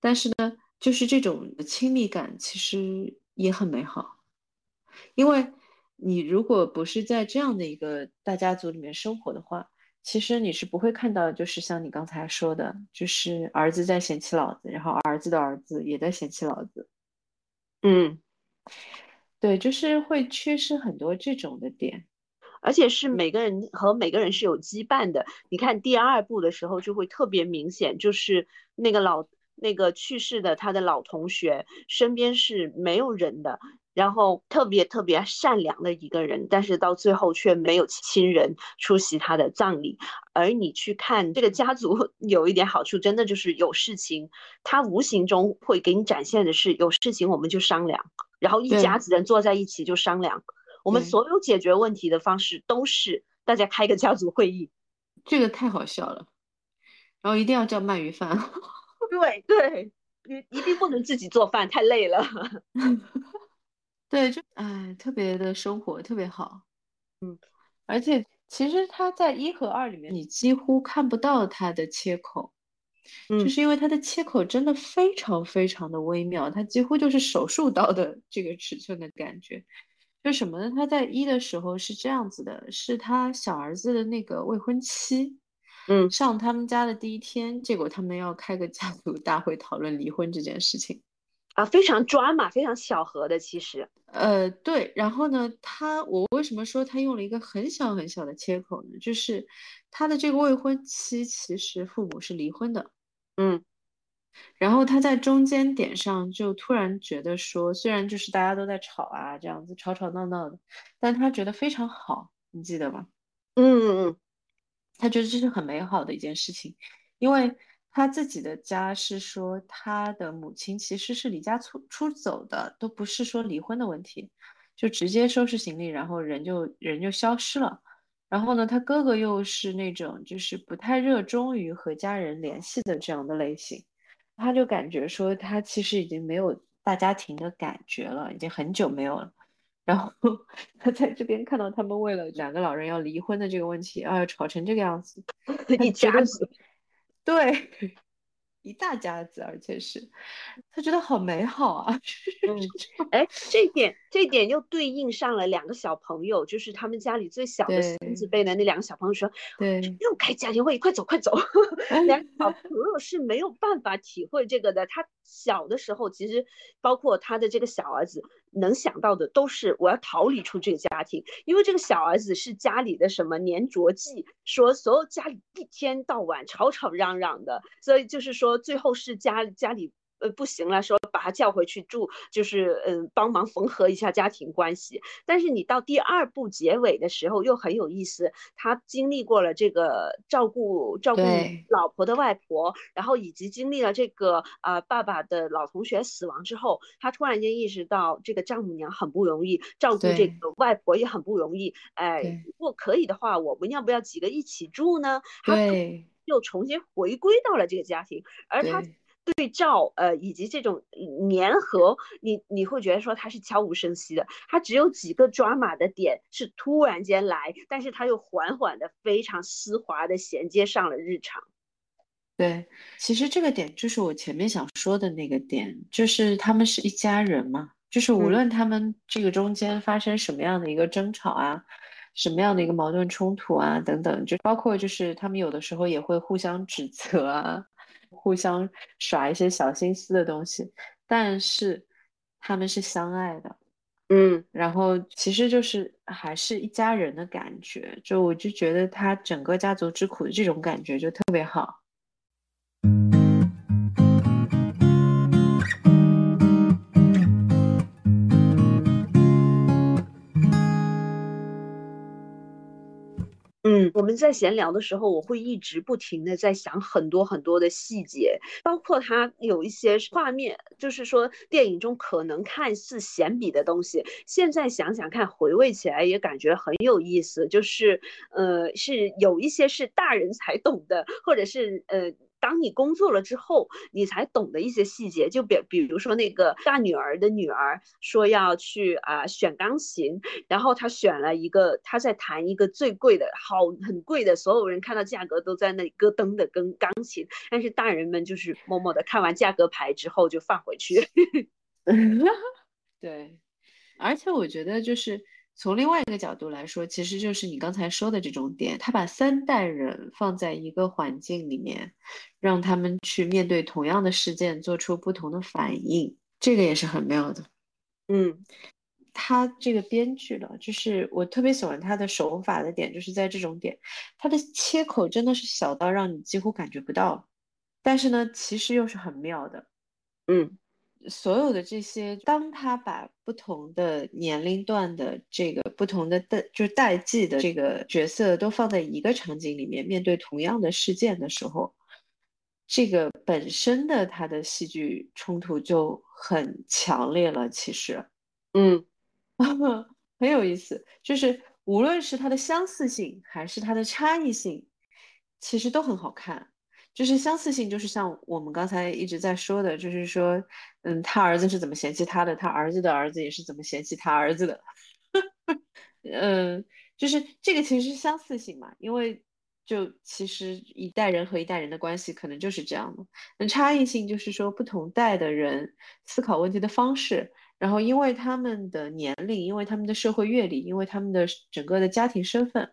但是呢，就是这种亲密感其实也很美好，因为你如果不是在这样的一个大家族里面生活的话。其实你是不会看到，就是像你刚才说的，就是儿子在嫌弃老子，然后儿子的儿子也在嫌弃老子。嗯，对，就是会缺失很多这种的点，而且是每个人和每个人是有羁绊的。你看第二部的时候就会特别明显，就是那个老那个去世的他的老同学身边是没有人的。然后特别特别善良的一个人，但是到最后却没有亲人出席他的葬礼。而你去看这个家族，有一点好处，真的就是有事情，他无形中会给你展现的是有事情我们就商量，然后一家子人坐在一起就商量。我们所有解决问题的方式都是大家开个家族会议，这个太好笑了。然后一定要叫鳗鱼饭。对 对，你一定不能自己做饭，太累了。对，就哎，特别的生活特别好，嗯，而且其实他在一和二里面，你几乎看不到他的切口，嗯，就是因为他的切口真的非常非常的微妙，他几乎就是手术刀的这个尺寸的感觉。就什么呢？他在一的时候是这样子的，是他小儿子的那个未婚妻，嗯，上他们家的第一天，结果他们要开个家族大会讨论离婚这件事情。啊，非常抓马，非常巧合的，其实，呃，对，然后呢，他，我为什么说他用了一个很小很小的切口呢？就是他的这个未婚妻其实父母是离婚的，嗯，然后他在中间点上就突然觉得说，虽然就是大家都在吵啊，这样子吵吵闹闹的，但他觉得非常好，你记得吗？嗯嗯嗯，他觉得这是很美好的一件事情，因为。他自己的家是说，他的母亲其实是离家出出走的，都不是说离婚的问题。就直接收拾行李，然后人就人就消失了。然后呢，他哥哥又是那种就是不太热衷于和家人联系的这样的类型，他就感觉说他其实已经没有大家庭的感觉了，已经很久没有了。然后 他在这边看到他们为了两个老人要离婚的这个问题啊，吵成这个样子，一家子，对，一大家子，而且是他觉得好美好啊。嗯，哎，这点这点又对应上了两个小朋友，就是他们家里最小的孙子辈的那两个小朋友说，对，又开家庭会，快走快走。两个小朋友是没有办法体会这个的，他小的时候其实包括他的这个小儿子。能想到的都是我要逃离出这个家庭，因为这个小儿子是家里的什么粘着剂，说所有家里一天到晚吵吵嚷嚷的，所以就是说最后是家家里。呃，不行了，说把他叫回去住，就是嗯，帮忙缝合一下家庭关系。但是你到第二部结尾的时候又很有意思，他经历过了这个照顾照顾老婆的外婆，然后以及经历了这个啊爸爸的老同学死亡之后，他突然间意识到这个丈母娘很不容易，照顾这个外婆也很不容易。哎，如果可以的话，我们要不要几个一起住呢？对，又重新回归到了这个家庭，而他。对照，呃，以及这种粘合，你你会觉得说它是悄无声息的，它只有几个抓马的点是突然间来，但是它又缓缓的、非常丝滑的衔接上了日常。对，其实这个点就是我前面想说的那个点，就是他们是一家人嘛，就是无论他们这个中间发生什么样的一个争吵啊，什么样的一个矛盾冲突啊等等，就包括就是他们有的时候也会互相指责啊。互相耍一些小心思的东西，但是他们是相爱的，嗯，然后其实就是还是一家人的感觉，就我就觉得他整个家族之苦的这种感觉就特别好。我们在闲聊的时候，我会一直不停的在想很多很多的细节，包括他有一些画面，就是说电影中可能看似闲笔的东西，现在想想看，回味起来也感觉很有意思。就是，呃，是有一些是大人才懂的，或者是呃。当你工作了之后，你才懂得一些细节，就比比如说那个大女儿的女儿说要去啊选钢琴，然后她选了一个，她在弹一个最贵的，好很贵的，所有人看到价格都在那里咯噔的跟钢琴，但是大人们就是默默的看完价格牌之后就放回去。对，而且我觉得就是。从另外一个角度来说，其实就是你刚才说的这种点，他把三代人放在一个环境里面，让他们去面对同样的事件，做出不同的反应，这个也是很妙的。嗯，他这个编剧了，就是我特别喜欢他的手法的点，就是在这种点，他的切口真的是小到让你几乎感觉不到，但是呢，其实又是很妙的。嗯。所有的这些，当他把不同的年龄段的这个不同的代，就是代际的这个角色都放在一个场景里面，面对同样的事件的时候，这个本身的他的戏剧冲突就很强烈了。其实，嗯，很有意思，就是无论是它的相似性还是它的差异性，其实都很好看。就是相似性，就是像我们刚才一直在说的，就是说，嗯，他儿子是怎么嫌弃他的，他儿子的儿子也是怎么嫌弃他儿子的，嗯，就是这个其实是相似性嘛，因为就其实一代人和一代人的关系可能就是这样的。那差异性就是说不同代的人思考问题的方式，然后因为他们的年龄，因为他们的社会阅历，因为他们的整个的家庭身份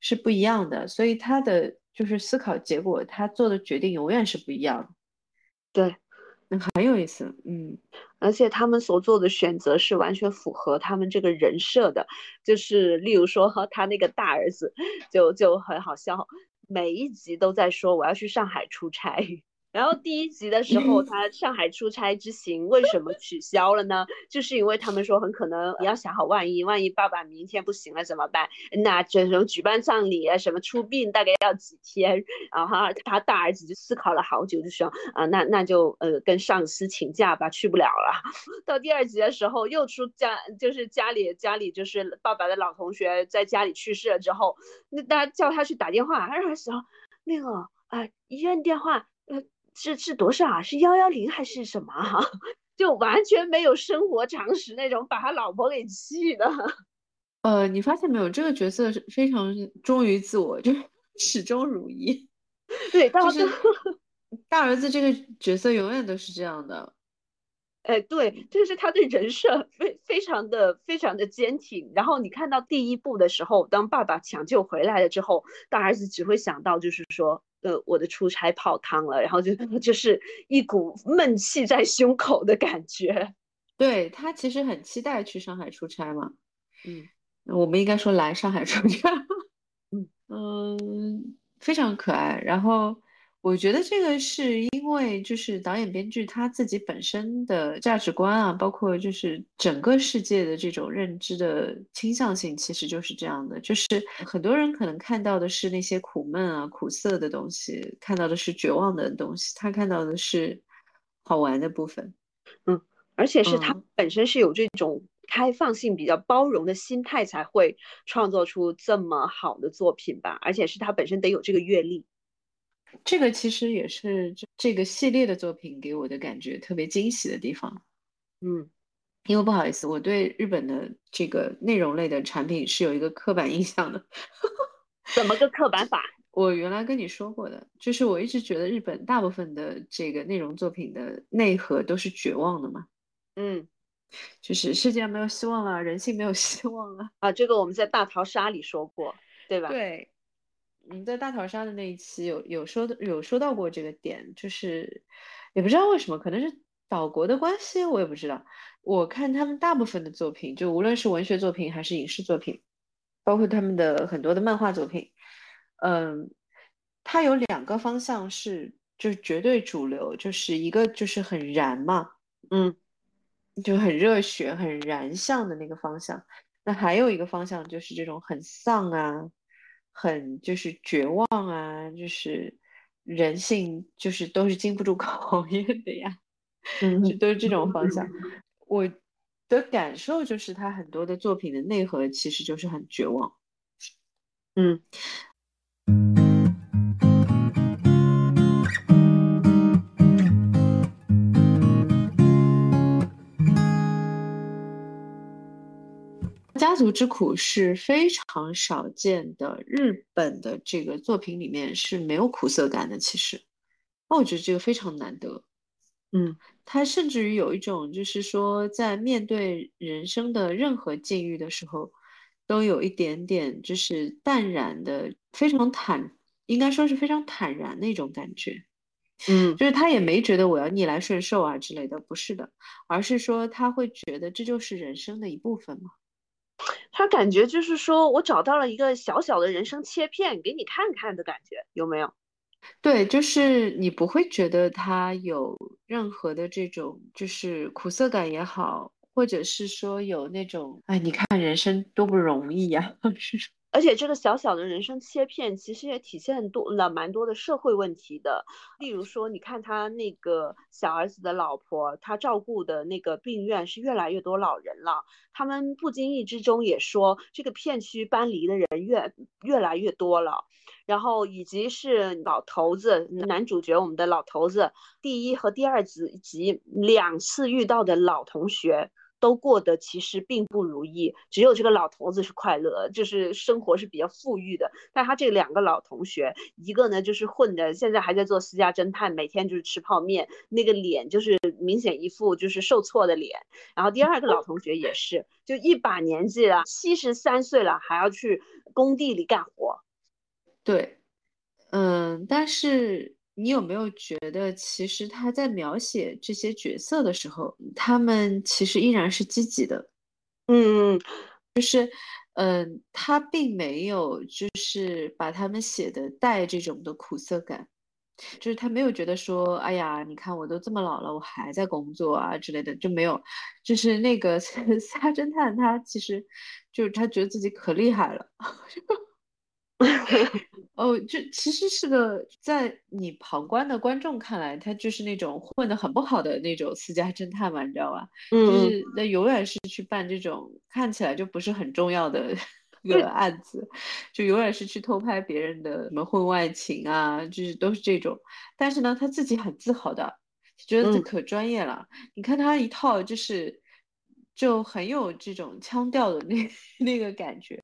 是不一样的，所以他的。就是思考结果，他做的决定永远是不一样的。对，那很有意思，嗯，而且他们所做的选择是完全符合他们这个人设的。就是例如说，他那个大儿子就就很好笑，每一集都在说我要去上海出差。然后第一集的时候，他上海出差之行为什么取消了呢？就是因为他们说很可能你要想好，万一万一爸爸明天不行了怎么办？那这种举办葬礼啊，什么出殡大概要几天？然后他大儿子就思考了好久，就说啊，那那就呃跟上司请假吧，去不了了。到第二集的时候又出家，就是家里家里就是爸爸的老同学在家里去世了之后，那大家叫他去打电话，他说那个啊医院电话呃。是是多少啊？是幺幺零还是什么？哈，就完全没有生活常识那种，把他老婆给气的。呃，你发现没有，这个角色是非常忠于自我，就是 始终如一。对，就是大儿子这个角色永远都是这样的。哎，对，就是他对人设非非常的非常的坚挺。然后你看到第一部的时候，当爸爸抢救回来了之后，大儿子只会想到就是说。呃，我的出差泡汤了，然后就 就是一股闷气在胸口的感觉。对他其实很期待去上海出差嘛。嗯，我们应该说来上海出差。嗯 嗯，非常可爱。然后。我觉得这个是因为就是导演编剧他自己本身的价值观啊，包括就是整个世界的这种认知的倾向性，其实就是这样的。就是很多人可能看到的是那些苦闷啊、苦涩的东西，看到的是绝望的东西，他看到的是好玩的部分。嗯，而且是他本身是有这种开放性、比较包容的心态，才会创作出这么好的作品吧。而且是他本身得有这个阅历。这个其实也是这这个系列的作品给我的感觉特别惊喜的地方，嗯，因为不好意思，我对日本的这个内容类的产品是有一个刻板印象的。怎么个刻板法？我原来跟你说过的，就是我一直觉得日本大部分的这个内容作品的内核都是绝望的嘛，嗯，就是世界没有希望了，人性没有希望了啊，这个我们在大逃杀里说过，对吧？对。你在大逃杀的那一期有有说的有说到过这个点，就是也不知道为什么，可能是岛国的关系，我也不知道。我看他们大部分的作品，就无论是文学作品还是影视作品，包括他们的很多的漫画作品，嗯，它有两个方向是就是绝对主流，就是一个就是很燃嘛，嗯，就很热血、很燃向的那个方向。那还有一个方向就是这种很丧啊。很就是绝望啊，就是人性就是都是经不住 考验的呀，嗯，就都是这种方向。我的感受就是他很多的作品的内核其实就是很绝望，嗯。族之苦是非常少见的，日本的这个作品里面是没有苦涩感的。其实，那我觉得这个非常难得。嗯，他甚至于有一种，就是说在面对人生的任何境遇的时候，都有一点点就是淡然的，非常坦，应该说是非常坦然的一种感觉。嗯，就是他也没觉得我要逆来顺受啊之类的，不是的，而是说他会觉得这就是人生的一部分嘛。他感觉就是说我找到了一个小小的人生切片给你看看的感觉，有没有？对，就是你不会觉得他有任何的这种就是苦涩感也好，或者是说有那种哎，你看人生多不容易呀，是。而且这个小小的人生切片，其实也体现多了蛮多的社会问题的。例如说，你看他那个小儿子的老婆，他照顾的那个病院是越来越多老人了。他们不经意之中也说，这个片区搬离的人越越来越多了。然后以及是老头子，男主角我们的老头子，第一和第二集两次遇到的老同学。都过得其实并不如意，只有这个老头子是快乐，就是生活是比较富裕的。但他这两个老同学，一个呢就是混的，现在还在做私家侦探，每天就是吃泡面，那个脸就是明显一副就是受挫的脸。然后第二个老同学也是，就一把年纪了，七十三岁了，还要去工地里干活。对，嗯，但是。你有没有觉得，其实他在描写这些角色的时候，他们其实依然是积极的？嗯，就是，嗯，他并没有就是把他们写的带这种的苦涩感，就是他没有觉得说，哎呀，你看我都这么老了，我还在工作啊之类的，就没有。就是那个 私家侦探，他其实就是他觉得自己可厉害了。哦，这其实是个在你旁观的观众看来，他就是那种混得很不好的那种私家侦探嘛，你知道吧？就是那永远是去办这种看起来就不是很重要的 一个案子，就永远是去偷拍别人的什么婚外情啊，就是都是这种。但是呢，他自己很自豪的，觉得这可专业了。你看他一套就是。就很有这种腔调的那 那个感觉，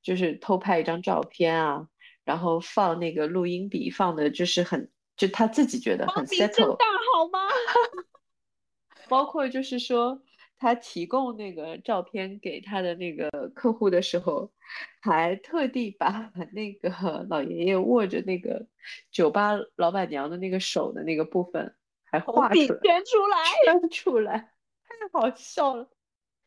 就是偷拍一张照片啊，然后放那个录音笔，放的就是很，就他自己觉得很 settle，大好吗？包括就是说他提供那个照片给他的那个客户的时候，还特地把 那个 老爷爷握着那个酒吧老板娘的那个手的那个部分还画出来，圈出来，圈出来，太好笑了。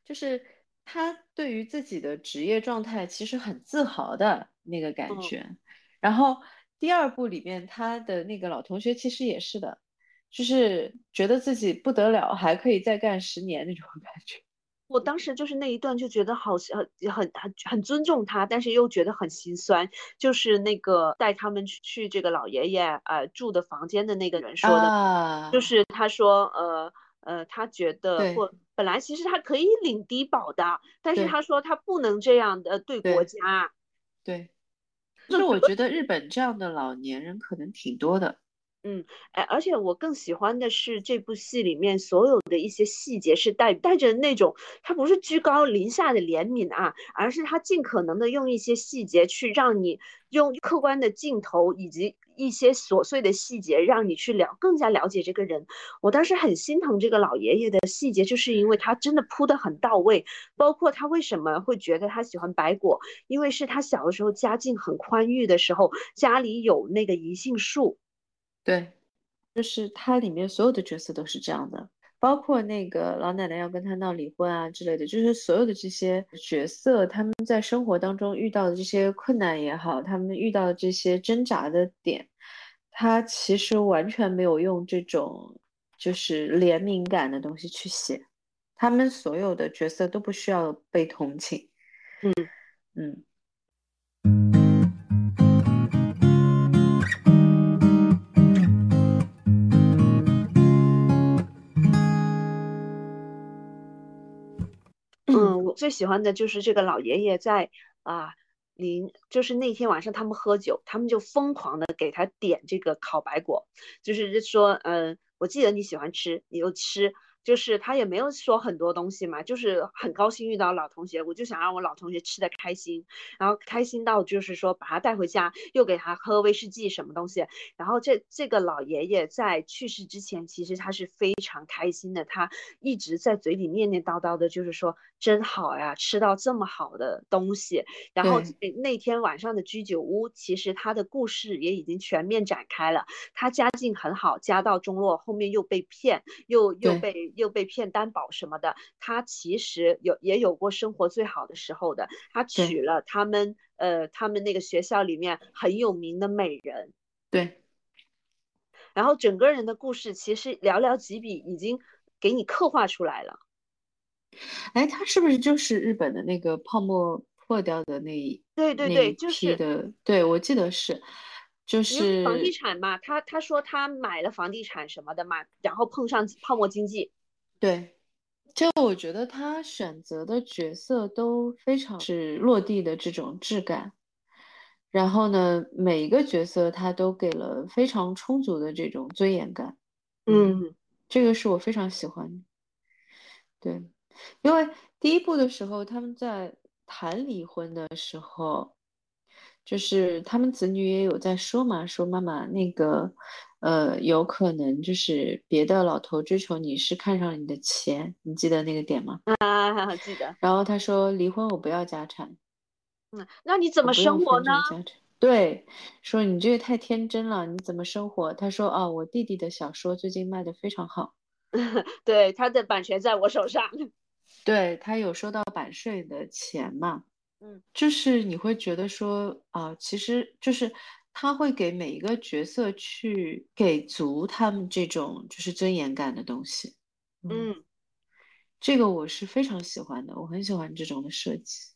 就是他对于自己的职业状态其实很自豪的那个感觉，然后第二部里面他的那个老同学其实也是的，就是觉得自己不得了，还可以再干十年那种感觉。我当时就是那一段就觉得好像很很很尊重他，但是又觉得很心酸。就是那个带他们去去这个老爷爷呃住的房间的那个人说的，就是他说呃。呃，他觉得或本来其实他可以领低保的，但是他说他不能这样的对国家。对，就是我觉得日本这样的老年人可能挺多的。嗯，哎，而且我更喜欢的是这部戏里面所有的一些细节是带带着那种，他不是居高临下的怜悯啊，而是他尽可能的用一些细节去让你用客观的镜头以及。一些琐碎的细节，让你去了更加了解这个人。我当时很心疼这个老爷爷的细节，就是因为他真的铺的很到位。包括他为什么会觉得他喜欢白果，因为是他小的时候家境很宽裕的时候，家里有那个银杏树。对，就是他里面所有的角色都是这样的。包括那个老奶奶要跟他闹离婚啊之类的，就是所有的这些角色，他们在生活当中遇到的这些困难也好，他们遇到的这些挣扎的点，他其实完全没有用这种就是怜悯感的东西去写，他们所有的角色都不需要被同情。嗯嗯。最喜欢的就是这个老爷爷在啊，临就是那天晚上他们喝酒，他们就疯狂的给他点这个烤白果，就是说，嗯，我记得你喜欢吃，你就吃。就是他也没有说很多东西嘛，就是很高兴遇到老同学，我就想让我老同学吃的开心，然后开心到就是说把他带回家，又给他喝威士忌什么东西。然后这这个老爷爷在去世之前，其实他是非常开心的，他一直在嘴里念念叨叨的，就是说真好呀，吃到这么好的东西。然后那天晚上的居酒屋，其实他的故事也已经全面展开了。他家境很好，家道中落，后面又被骗，又又被。又被骗担保什么的，他其实有也有过生活最好的时候的。他娶了他们呃他们那个学校里面很有名的美人，对。然后整个人的故事其实寥寥几笔已经给你刻画出来了。哎，他是不是就是日本的那个泡沫破掉的那一对对对，就是的，对我记得是。就是房地产嘛，他他说他买了房地产什么的嘛，然后碰上泡沫经济。对，就我觉得他选择的角色都非常是落地的这种质感，然后呢，每一个角色他都给了非常充足的这种尊严感。嗯，这个是我非常喜欢的。对，因为第一部的时候他们在谈离婚的时候。就是他们子女也有在说嘛，说妈妈那个，呃，有可能就是别的老头追求你是看上了你的钱，你记得那个点吗？啊，记得。然后他说离婚我不要家产，嗯，那你怎么生活呢？对，说你这个太天真了，你怎么生活？他说哦，我弟弟的小说最近卖的非常好，对，他的版权在我手上，对他有收到版税的钱嘛。嗯，就是你会觉得说啊，其实就是他会给每一个角色去给足他们这种就是尊严感的东西。嗯，这个我是非常喜欢的，我很喜欢这种的设计。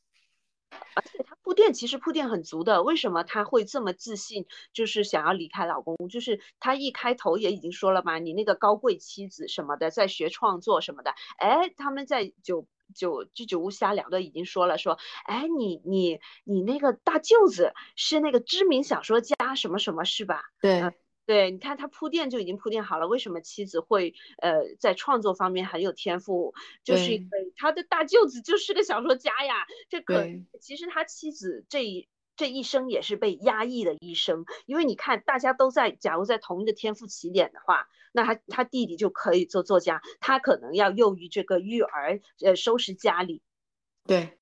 而且他铺垫其实铺垫很足的，为什么他会这么自信？就是想要离开老公，就是他一开头也已经说了嘛，你那个高贵妻子什么的，在学创作什么的。哎，他们在酒酒居酒屋瞎聊的已经说了，说，哎，你你你那个大舅子是那个知名小说家什么什么，是吧？对。对，你看他铺垫就已经铺垫好了，为什么妻子会呃在创作方面很有天赋？就是因为他的大舅子就是个小说家呀。这可其实他妻子这一这一生也是被压抑的一生，因为你看大家都在，假如在同一个天赋起点的话，那他他弟弟就可以做作家，他可能要囿于这个育儿，呃收拾家里。对，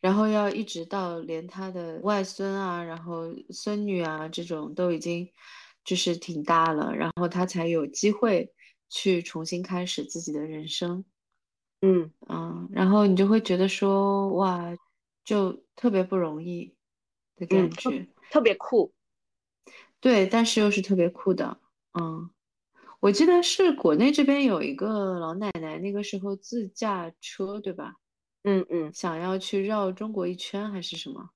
然后要一直到连他的外孙啊，然后孙女啊这种都已经。就是挺大了，然后他才有机会去重新开始自己的人生，嗯嗯，然后你就会觉得说哇，就特别不容易的感觉，特别酷，对，但是又是特别酷的，嗯，我记得是国内这边有一个老奶奶，那个时候自驾车，对吧？嗯嗯，想要去绕中国一圈还是什么？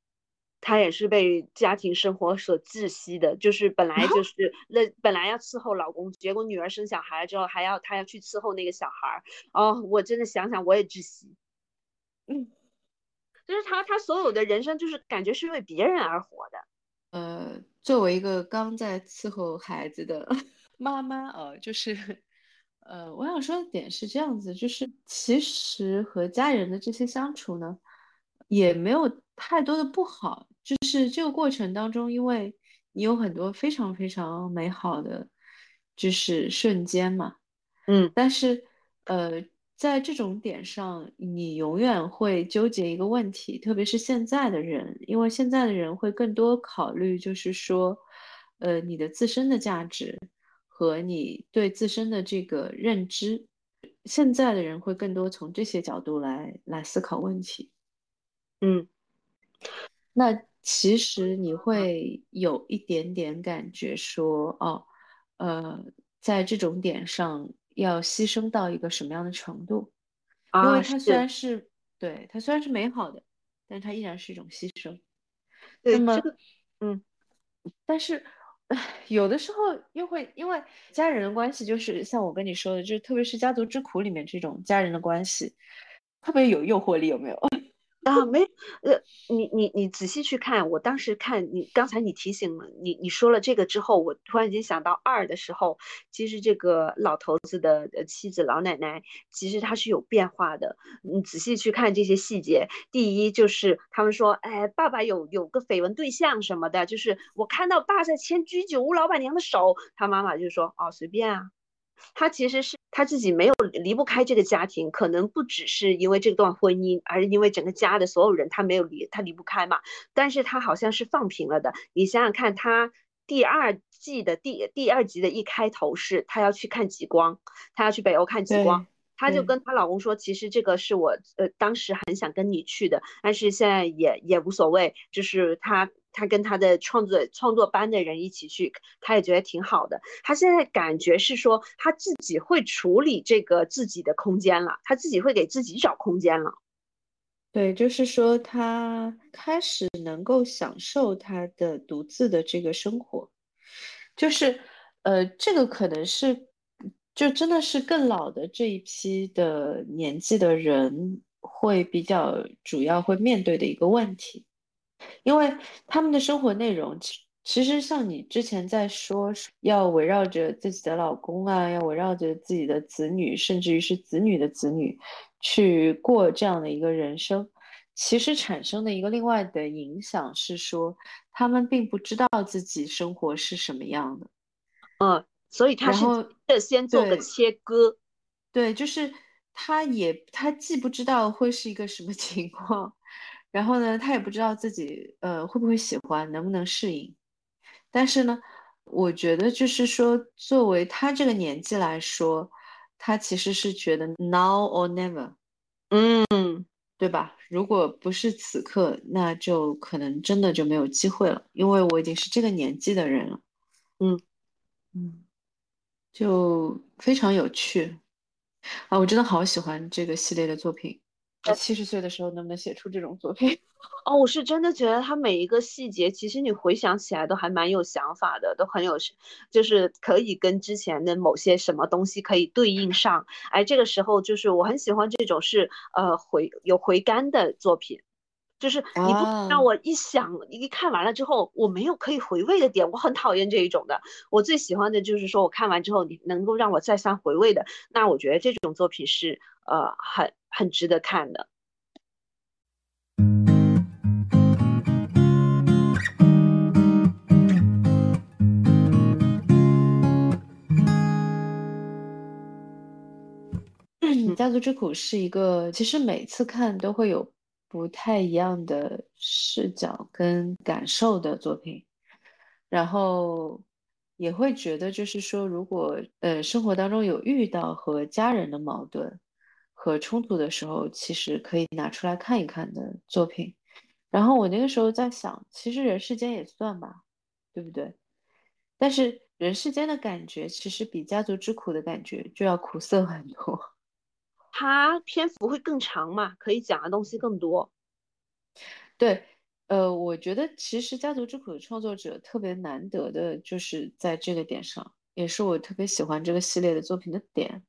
她也是被家庭生活所窒息的，就是本来就是那本来要伺候老公，结果女儿生小孩之后还要她要去伺候那个小孩儿哦，我真的想想我也窒息。嗯，就是他他所有的人生就是感觉是为别人而活的。呃，作为一个刚在伺候孩子的 妈妈，呃，就是呃，我想说的点是这样子，就是其实和家人的这些相处呢，也没有太多的不好。就是这个过程当中，因为你有很多非常非常美好的，就是瞬间嘛，嗯，但是，呃，在这种点上，你永远会纠结一个问题，特别是现在的人，因为现在的人会更多考虑，就是说，呃，你的自身的价值和你对自身的这个认知，现在的人会更多从这些角度来来思考问题，嗯，那。其实你会有一点点感觉说，哦，呃，在这种点上要牺牲到一个什么样的程度？因为它虽然是对它虽然是美好的，但它依然是一种牺牲。那么，嗯，但是 有的时候又会因为家人的关系，就是像我跟你说的，就是特别是家族之苦里面这种家人的关系，特别有诱惑力，有没有？啊，没，呃，你你你仔细去看，我当时看你刚才你提醒了你你说了这个之后，我突然间想到二的时候，其实这个老头子的妻子老奶奶，其实她是有变化的。你仔细去看这些细节，第一就是他们说，哎，爸爸有有个绯闻对象什么的，就是我看到爸在牵居酒屋老板娘的手，他妈妈就说，哦，随便啊。他其实是他自己没有离不开这个家庭，可能不只是因为这段婚姻，而是因为整个家的所有人，他没有离，他离不开嘛。但是他好像是放平了的。你想想看，他第二季的第第二集的一开头是，他要去看极光，他要去北欧看极光，她就跟她老公说，其实这个是我呃当时很想跟你去的，但是现在也也无所谓，就是他。他跟他的创作创作班的人一起去，他也觉得挺好的。他现在感觉是说他自己会处理这个自己的空间了，他自己会给自己找空间了。对，就是说他开始能够享受他的独自的这个生活，就是呃，这个可能是就真的是更老的这一批的年纪的人会比较主要会面对的一个问题。因为他们的生活内容，其其实像你之前在说，要围绕着自己的老公啊，要围绕着自己的子女，甚至于是子女的子女，去过这样的一个人生，其实产生的一个另外的影响是说，他们并不知道自己生活是什么样的。嗯，所以他是先做个切割。对，就是他也他既不知道会是一个什么情况。然后呢，他也不知道自己呃会不会喜欢，能不能适应。但是呢，我觉得就是说，作为他这个年纪来说，他其实是觉得 now or never。嗯，对吧？如果不是此刻，那就可能真的就没有机会了，因为我已经是这个年纪的人了。嗯嗯，就非常有趣啊！我真的好喜欢这个系列的作品。我七十岁的时候能不能写出这种作品？哦，我是真的觉得他每一个细节，其实你回想起来都还蛮有想法的，都很有，就是可以跟之前的某些什么东西可以对应上。哎，这个时候就是我很喜欢这种是呃回有回甘的作品，就是你不让我一想一看完了之后我没有可以回味的点，我很讨厌这一种的。我最喜欢的就是说我看完之后你能够让我再三回味的，那我觉得这种作品是呃很很值得看的。家族之苦是一个，其实每次看都会有不太一样的视角跟感受的作品，然后也会觉得，就是说，如果呃生活当中有遇到和家人的矛盾和冲突的时候，其实可以拿出来看一看的作品。然后我那个时候在想，其实人世间也算吧，对不对？但是人世间的感觉，其实比家族之苦的感觉就要苦涩很多。它篇幅会更长嘛，可以讲的东西更多。对，呃，我觉得其实《家族之苦》的创作者特别难得的就是在这个点上，也是我特别喜欢这个系列的作品的点。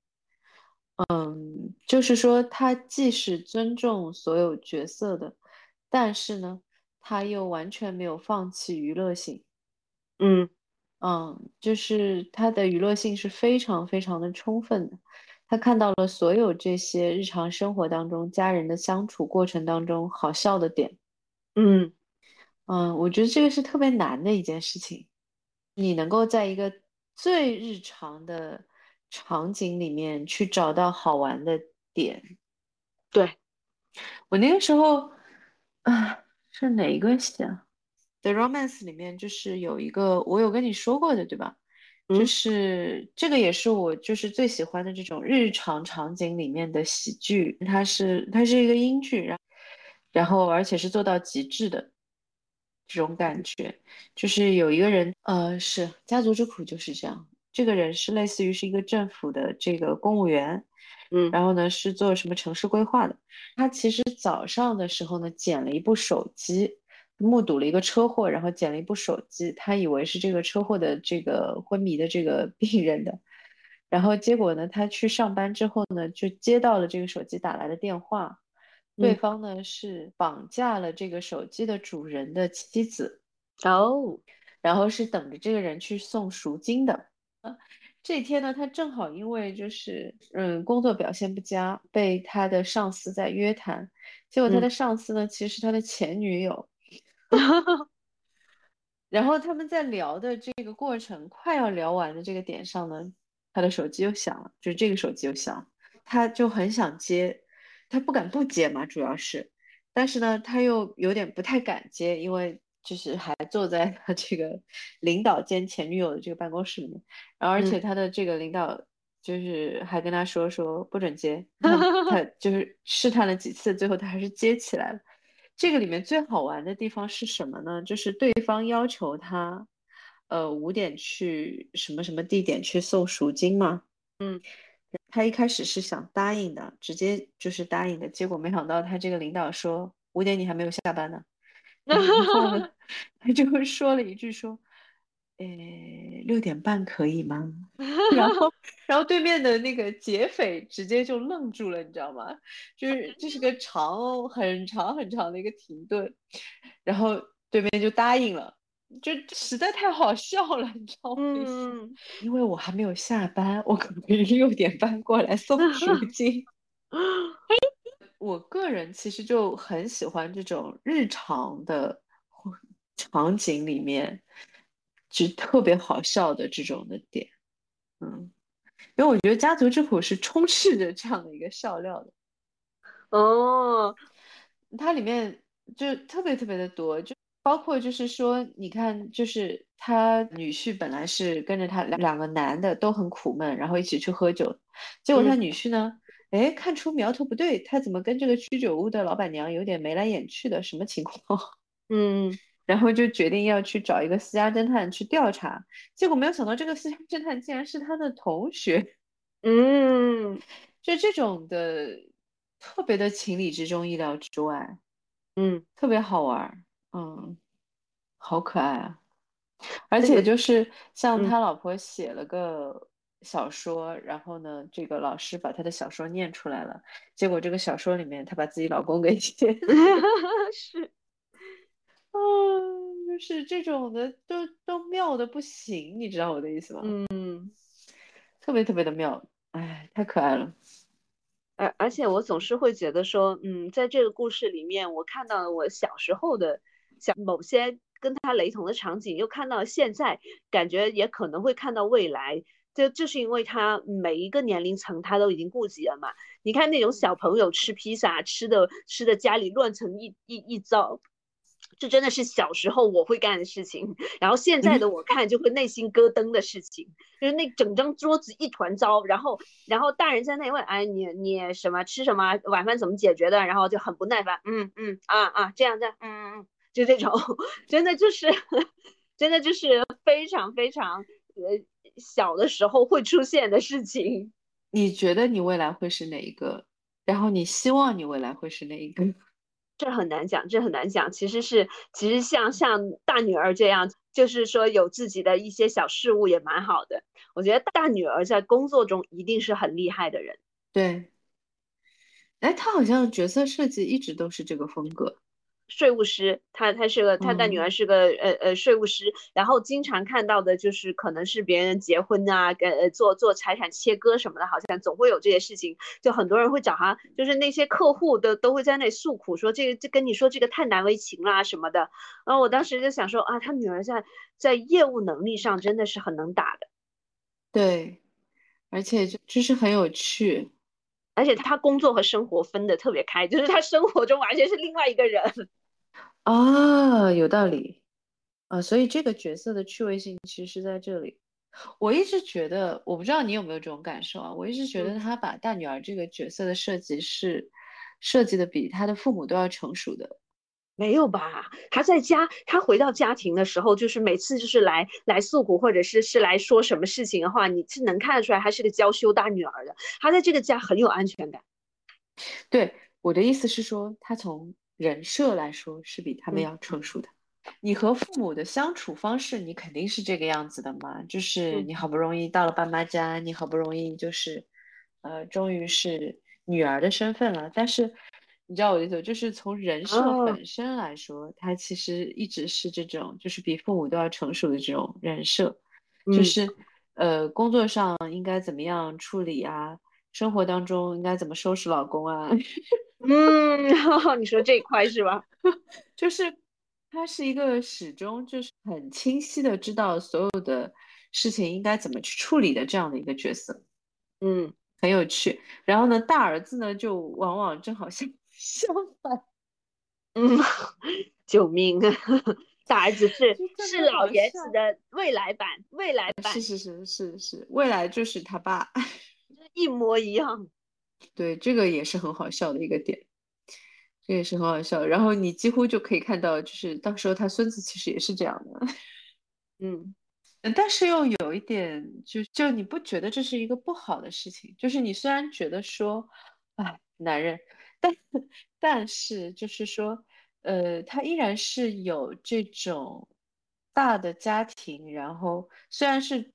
嗯，就是说他既是尊重所有角色的，但是呢，他又完全没有放弃娱乐性。嗯嗯，就是他的娱乐性是非常非常的充分的。他看到了所有这些日常生活当中家人的相处过程当中好笑的点，嗯嗯，我觉得这个是特别难的一件事情。你能够在一个最日常的场景里面去找到好玩的点。对，我那个时候啊，是哪一个戏啊？《The Romance》里面就是有一个，我有跟你说过的，对吧？就是这个也是我就是最喜欢的这种日常场景里面的喜剧，它是它是一个英剧，然然后而且是做到极致的这种感觉，就是有一个人，呃，是家族之苦就是这样，这个人是类似于是一个政府的这个公务员，嗯，然后呢是做什么城市规划的，他其实早上的时候呢捡了一部手机。目睹了一个车祸，然后捡了一部手机，他以为是这个车祸的这个昏迷的这个病人的，然后结果呢，他去上班之后呢，就接到了这个手机打来的电话，对方呢是绑架了这个手机的主人的妻子，哦，然后是等着这个人去送赎金的。这天呢，他正好因为就是嗯工作表现不佳，被他的上司在约谈，结果他的上司呢其实是他的前女友。然后他们在聊的这个过程快要聊完的这个点上呢，他的手机又响了，就是这个手机又响，他就很想接，他不敢不接嘛，主要是，但是呢，他又有点不太敢接，因为就是还坐在他这个 领导兼前女友的这个办公室里面，然后而且他的这个领导就是还跟他说说不准接 他就是试探了几次，最后他还是接起来了。这个里面最好玩的地方是什么呢？就是对方要求他，呃，五点去什么什么地点去送赎金嘛。嗯，他一开始是想答应的，直接就是答应的，结果没想到他这个领导说五点你还没有下班呢，然后呢，他就会说了一句说。呃，六点半可以吗？然后，然后对面的那个劫匪直接就愣住了，你知道吗？就是这是个长很长很长的一个停顿，然后对面就答应了，就实在太好笑了，你知道吗？嗯，因为我还没有下班，我可不可以六点半过来送赎金？我个人其实就很喜欢这种日常的场景里面。就特别好笑的这种的点，嗯，因为我觉得《家族之苦》是充斥着这样的一个笑料的，哦，它里面就特别特别的多，就包括就是说，你看，就是他女婿本来是跟着他两两个男的都很苦闷，然后一起去喝酒，结果他女婿呢哎，看出苗头不对，他怎么跟这个居酒屋的老板娘有点眉来眼去的，什么情况？嗯，然后就决定要去找一个私家侦探去调查，结果没有想到这个私家侦探竟然是他的同学。嗯，就这种的，特别的情理之中，意料之外，嗯，特别好玩，嗯，好可爱啊！而且就是像他老婆写了个小说，然后呢，这个老师把她的小说念出来了，结果这个小说里面她把自己老公给 写，是，啊，就是这种的都都妙的不行，你知道我的意思吗？嗯，特别特别的妙。哎，太可爱了，而而且我总是会觉得说，嗯，在这个故事里面，我看到了我小时候的，像某些跟他雷同的场景，又看到了现在，感觉也可能会看到未来，就就是因为他每一个年龄层他都已经顾及了嘛。你看那种小朋友吃披萨，吃的吃的家里乱成一一一糟。这真的是小时候我会干的事情，然后现在的我看就会内心咯噔的事情，就是那整张桌子一团糟，然后然后大人在那问，哎，你你什么吃什么，晚饭怎么解决的，然后就很不耐烦，嗯嗯啊啊这样这样，嗯嗯嗯，就这种，真的就是 真的就是非常非常呃小的时候会出现的事情。你觉得你未来会是哪一个？然后你希望你未来会是哪一个？这很难讲，这很难讲。其实是，其实像像大女儿这样，就是说有自己的一些小事物也蛮好的。我觉得大女儿在工作中一定是很厉害的人。对，哎，她好像角色设计一直都是这个风格。税务师，他他是个他大女儿是个呃呃税务师，然后经常看到的就是可能是别人结婚啊，呃做做财产切割什么的，好像总会有这些事情，就很多人会找他，就是那些客户都都会在那里诉苦，说这个这跟你说这个太难为情啦什么的。然后我当时就想说啊，他女儿在在业务能力上真的是很能打的，对，而且就就是很有趣，而且他工作和生活分得特别开，就是他生活中完全是另外一个人。啊，有道理，啊，所以这个角色的趣味性其实是在这里。我一直觉得，我不知道你有没有这种感受啊？我一直觉得他把大女儿这个角色的设计是设计的比他的父母都要成熟的。没有吧？他在家，他回到家庭的时候，就是每次就是来来诉苦，或者是是来说什么事情的话，你是能看得出来，他是个娇羞大女儿的。他在这个家很有安全感。对，我的意思是说，他从。人设来说是比他们要成熟的。你和父母的相处方式，你肯定是这个样子的嘛？就是你好不容易到了爸妈家，你好不容易就是，呃，终于是女儿的身份了。但是你知道我的意思，就是从人设本身来说，他其实一直是这种，就是比父母都要成熟的这种人设。就是呃，工作上应该怎么样处理啊？生活当中应该怎么收拾老公啊？嗯，你说这一块是吧？就是他是一个始终就是很清晰的知道所有的事情应该怎么去处理的这样的一个角色，嗯，很有趣。然后呢，大儿子呢就往往正好相相反，嗯，救命！大儿子是是老爷子的未来版，未来版是是是是是，未来就是他爸，一模一样。对，这个也是很好笑的一个点，这也是很好笑。然后你几乎就可以看到，就是到时候他孙子其实也是这样的，嗯，但是又有一点，就就你不觉得这是一个不好的事情？就是你虽然觉得说，哎，男人，但但是就是说，呃，他依然是有这种大的家庭，然后虽然是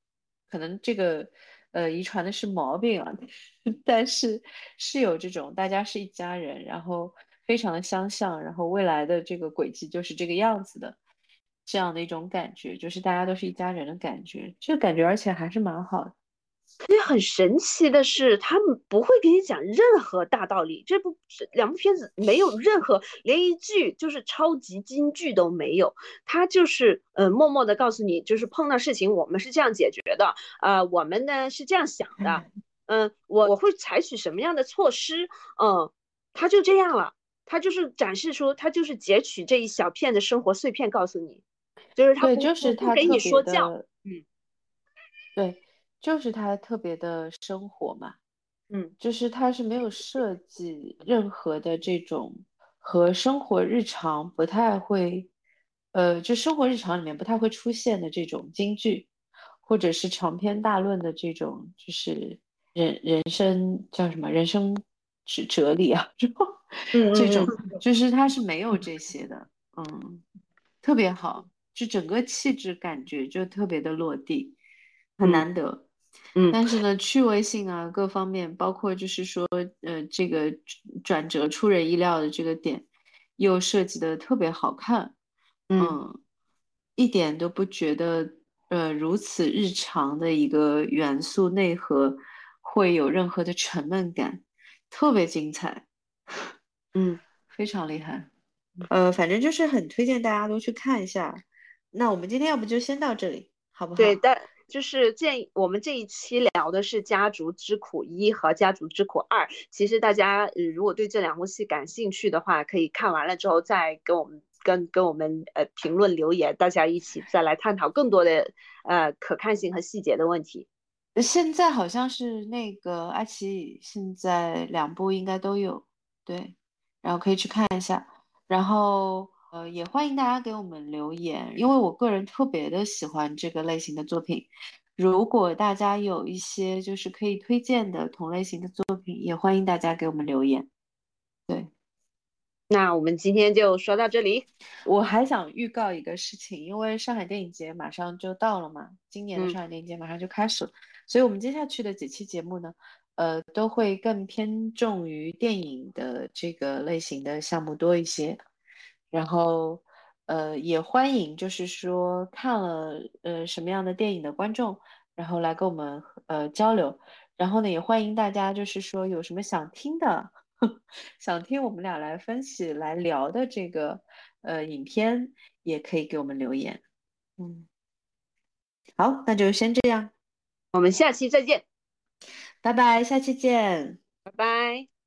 可能这个。呃，遗传的是毛病啊，但是是有这种大家是一家人，然后非常的相像，然后未来的这个轨迹就是这个样子的，这样的一种感觉，就是大家都是一家人的感觉，这个感觉而且还是蛮好的。所以很神奇的是，他们不会给你讲任何大道理。这部两部片子没有任何，连一句就是超级金句都没有。他就是呃，默默的告诉你，就是碰到事情我们是这样解决的，呃，我们呢是这样想的，嗯，我我会采取什么样的措施，嗯，他就这样了。他就是展示出，他就是截取这一小片的生活碎片，告诉你，就是他不不给你说教，嗯，对。就是他特别的生活嘛，嗯，就是他是没有设计任何的这种和生活日常不太会，呃，就生活日常里面不太会出现的这种京剧，或者是长篇大论的这种，就是人人生叫什么人生哲哲理啊，这种这种就是他是没有这些的，嗯，特别好，就整个气质感觉就特别的落地，很难得。嗯，但是呢，趣味性啊，各方面，包括就是说，呃，这个转折出人意料的这个点，又设计的特别好看，嗯，一点都不觉得，呃，如此日常的一个元素内核会有任何的沉闷感，特别精彩，嗯，非常厉害，呃，反正就是很推荐大家都去看一下。那我们今天要不就先到这里，好不好？对，但。就是建议我们这一期聊的是《家族之苦一》和《家族之苦二》。其实大家如果对这两部戏感兴趣的话，可以看完了之后再跟我们跟跟我们呃评论留言，大家一起再来探讨更多的呃可看性和细节的问题。现在好像是那个爱奇艺现在两部应该都有，对，然后可以去看一下，然后。呃，也欢迎大家给我们留言，因为我个人特别的喜欢这个类型的作品。如果大家有一些就是可以推荐的同类型的作品，也欢迎大家给我们留言。对，那我们今天就说到这里。我还想预告一个事情，因为上海电影节马上就到了嘛，今年的上海电影节马上就开始了，所以我们接下去的几期节目呢，呃，都会更偏重于电影的这个类型的项目多一些。然后，呃，也欢迎就是说看了呃什么样的电影的观众，然后来跟我们呃交流。然后呢，也欢迎大家就是说有什么想听的，想听我们俩来分析来聊的这个呃影片，也可以给我们留言。嗯，好，那就先这样，我们下期再见，拜拜，下期见，拜拜。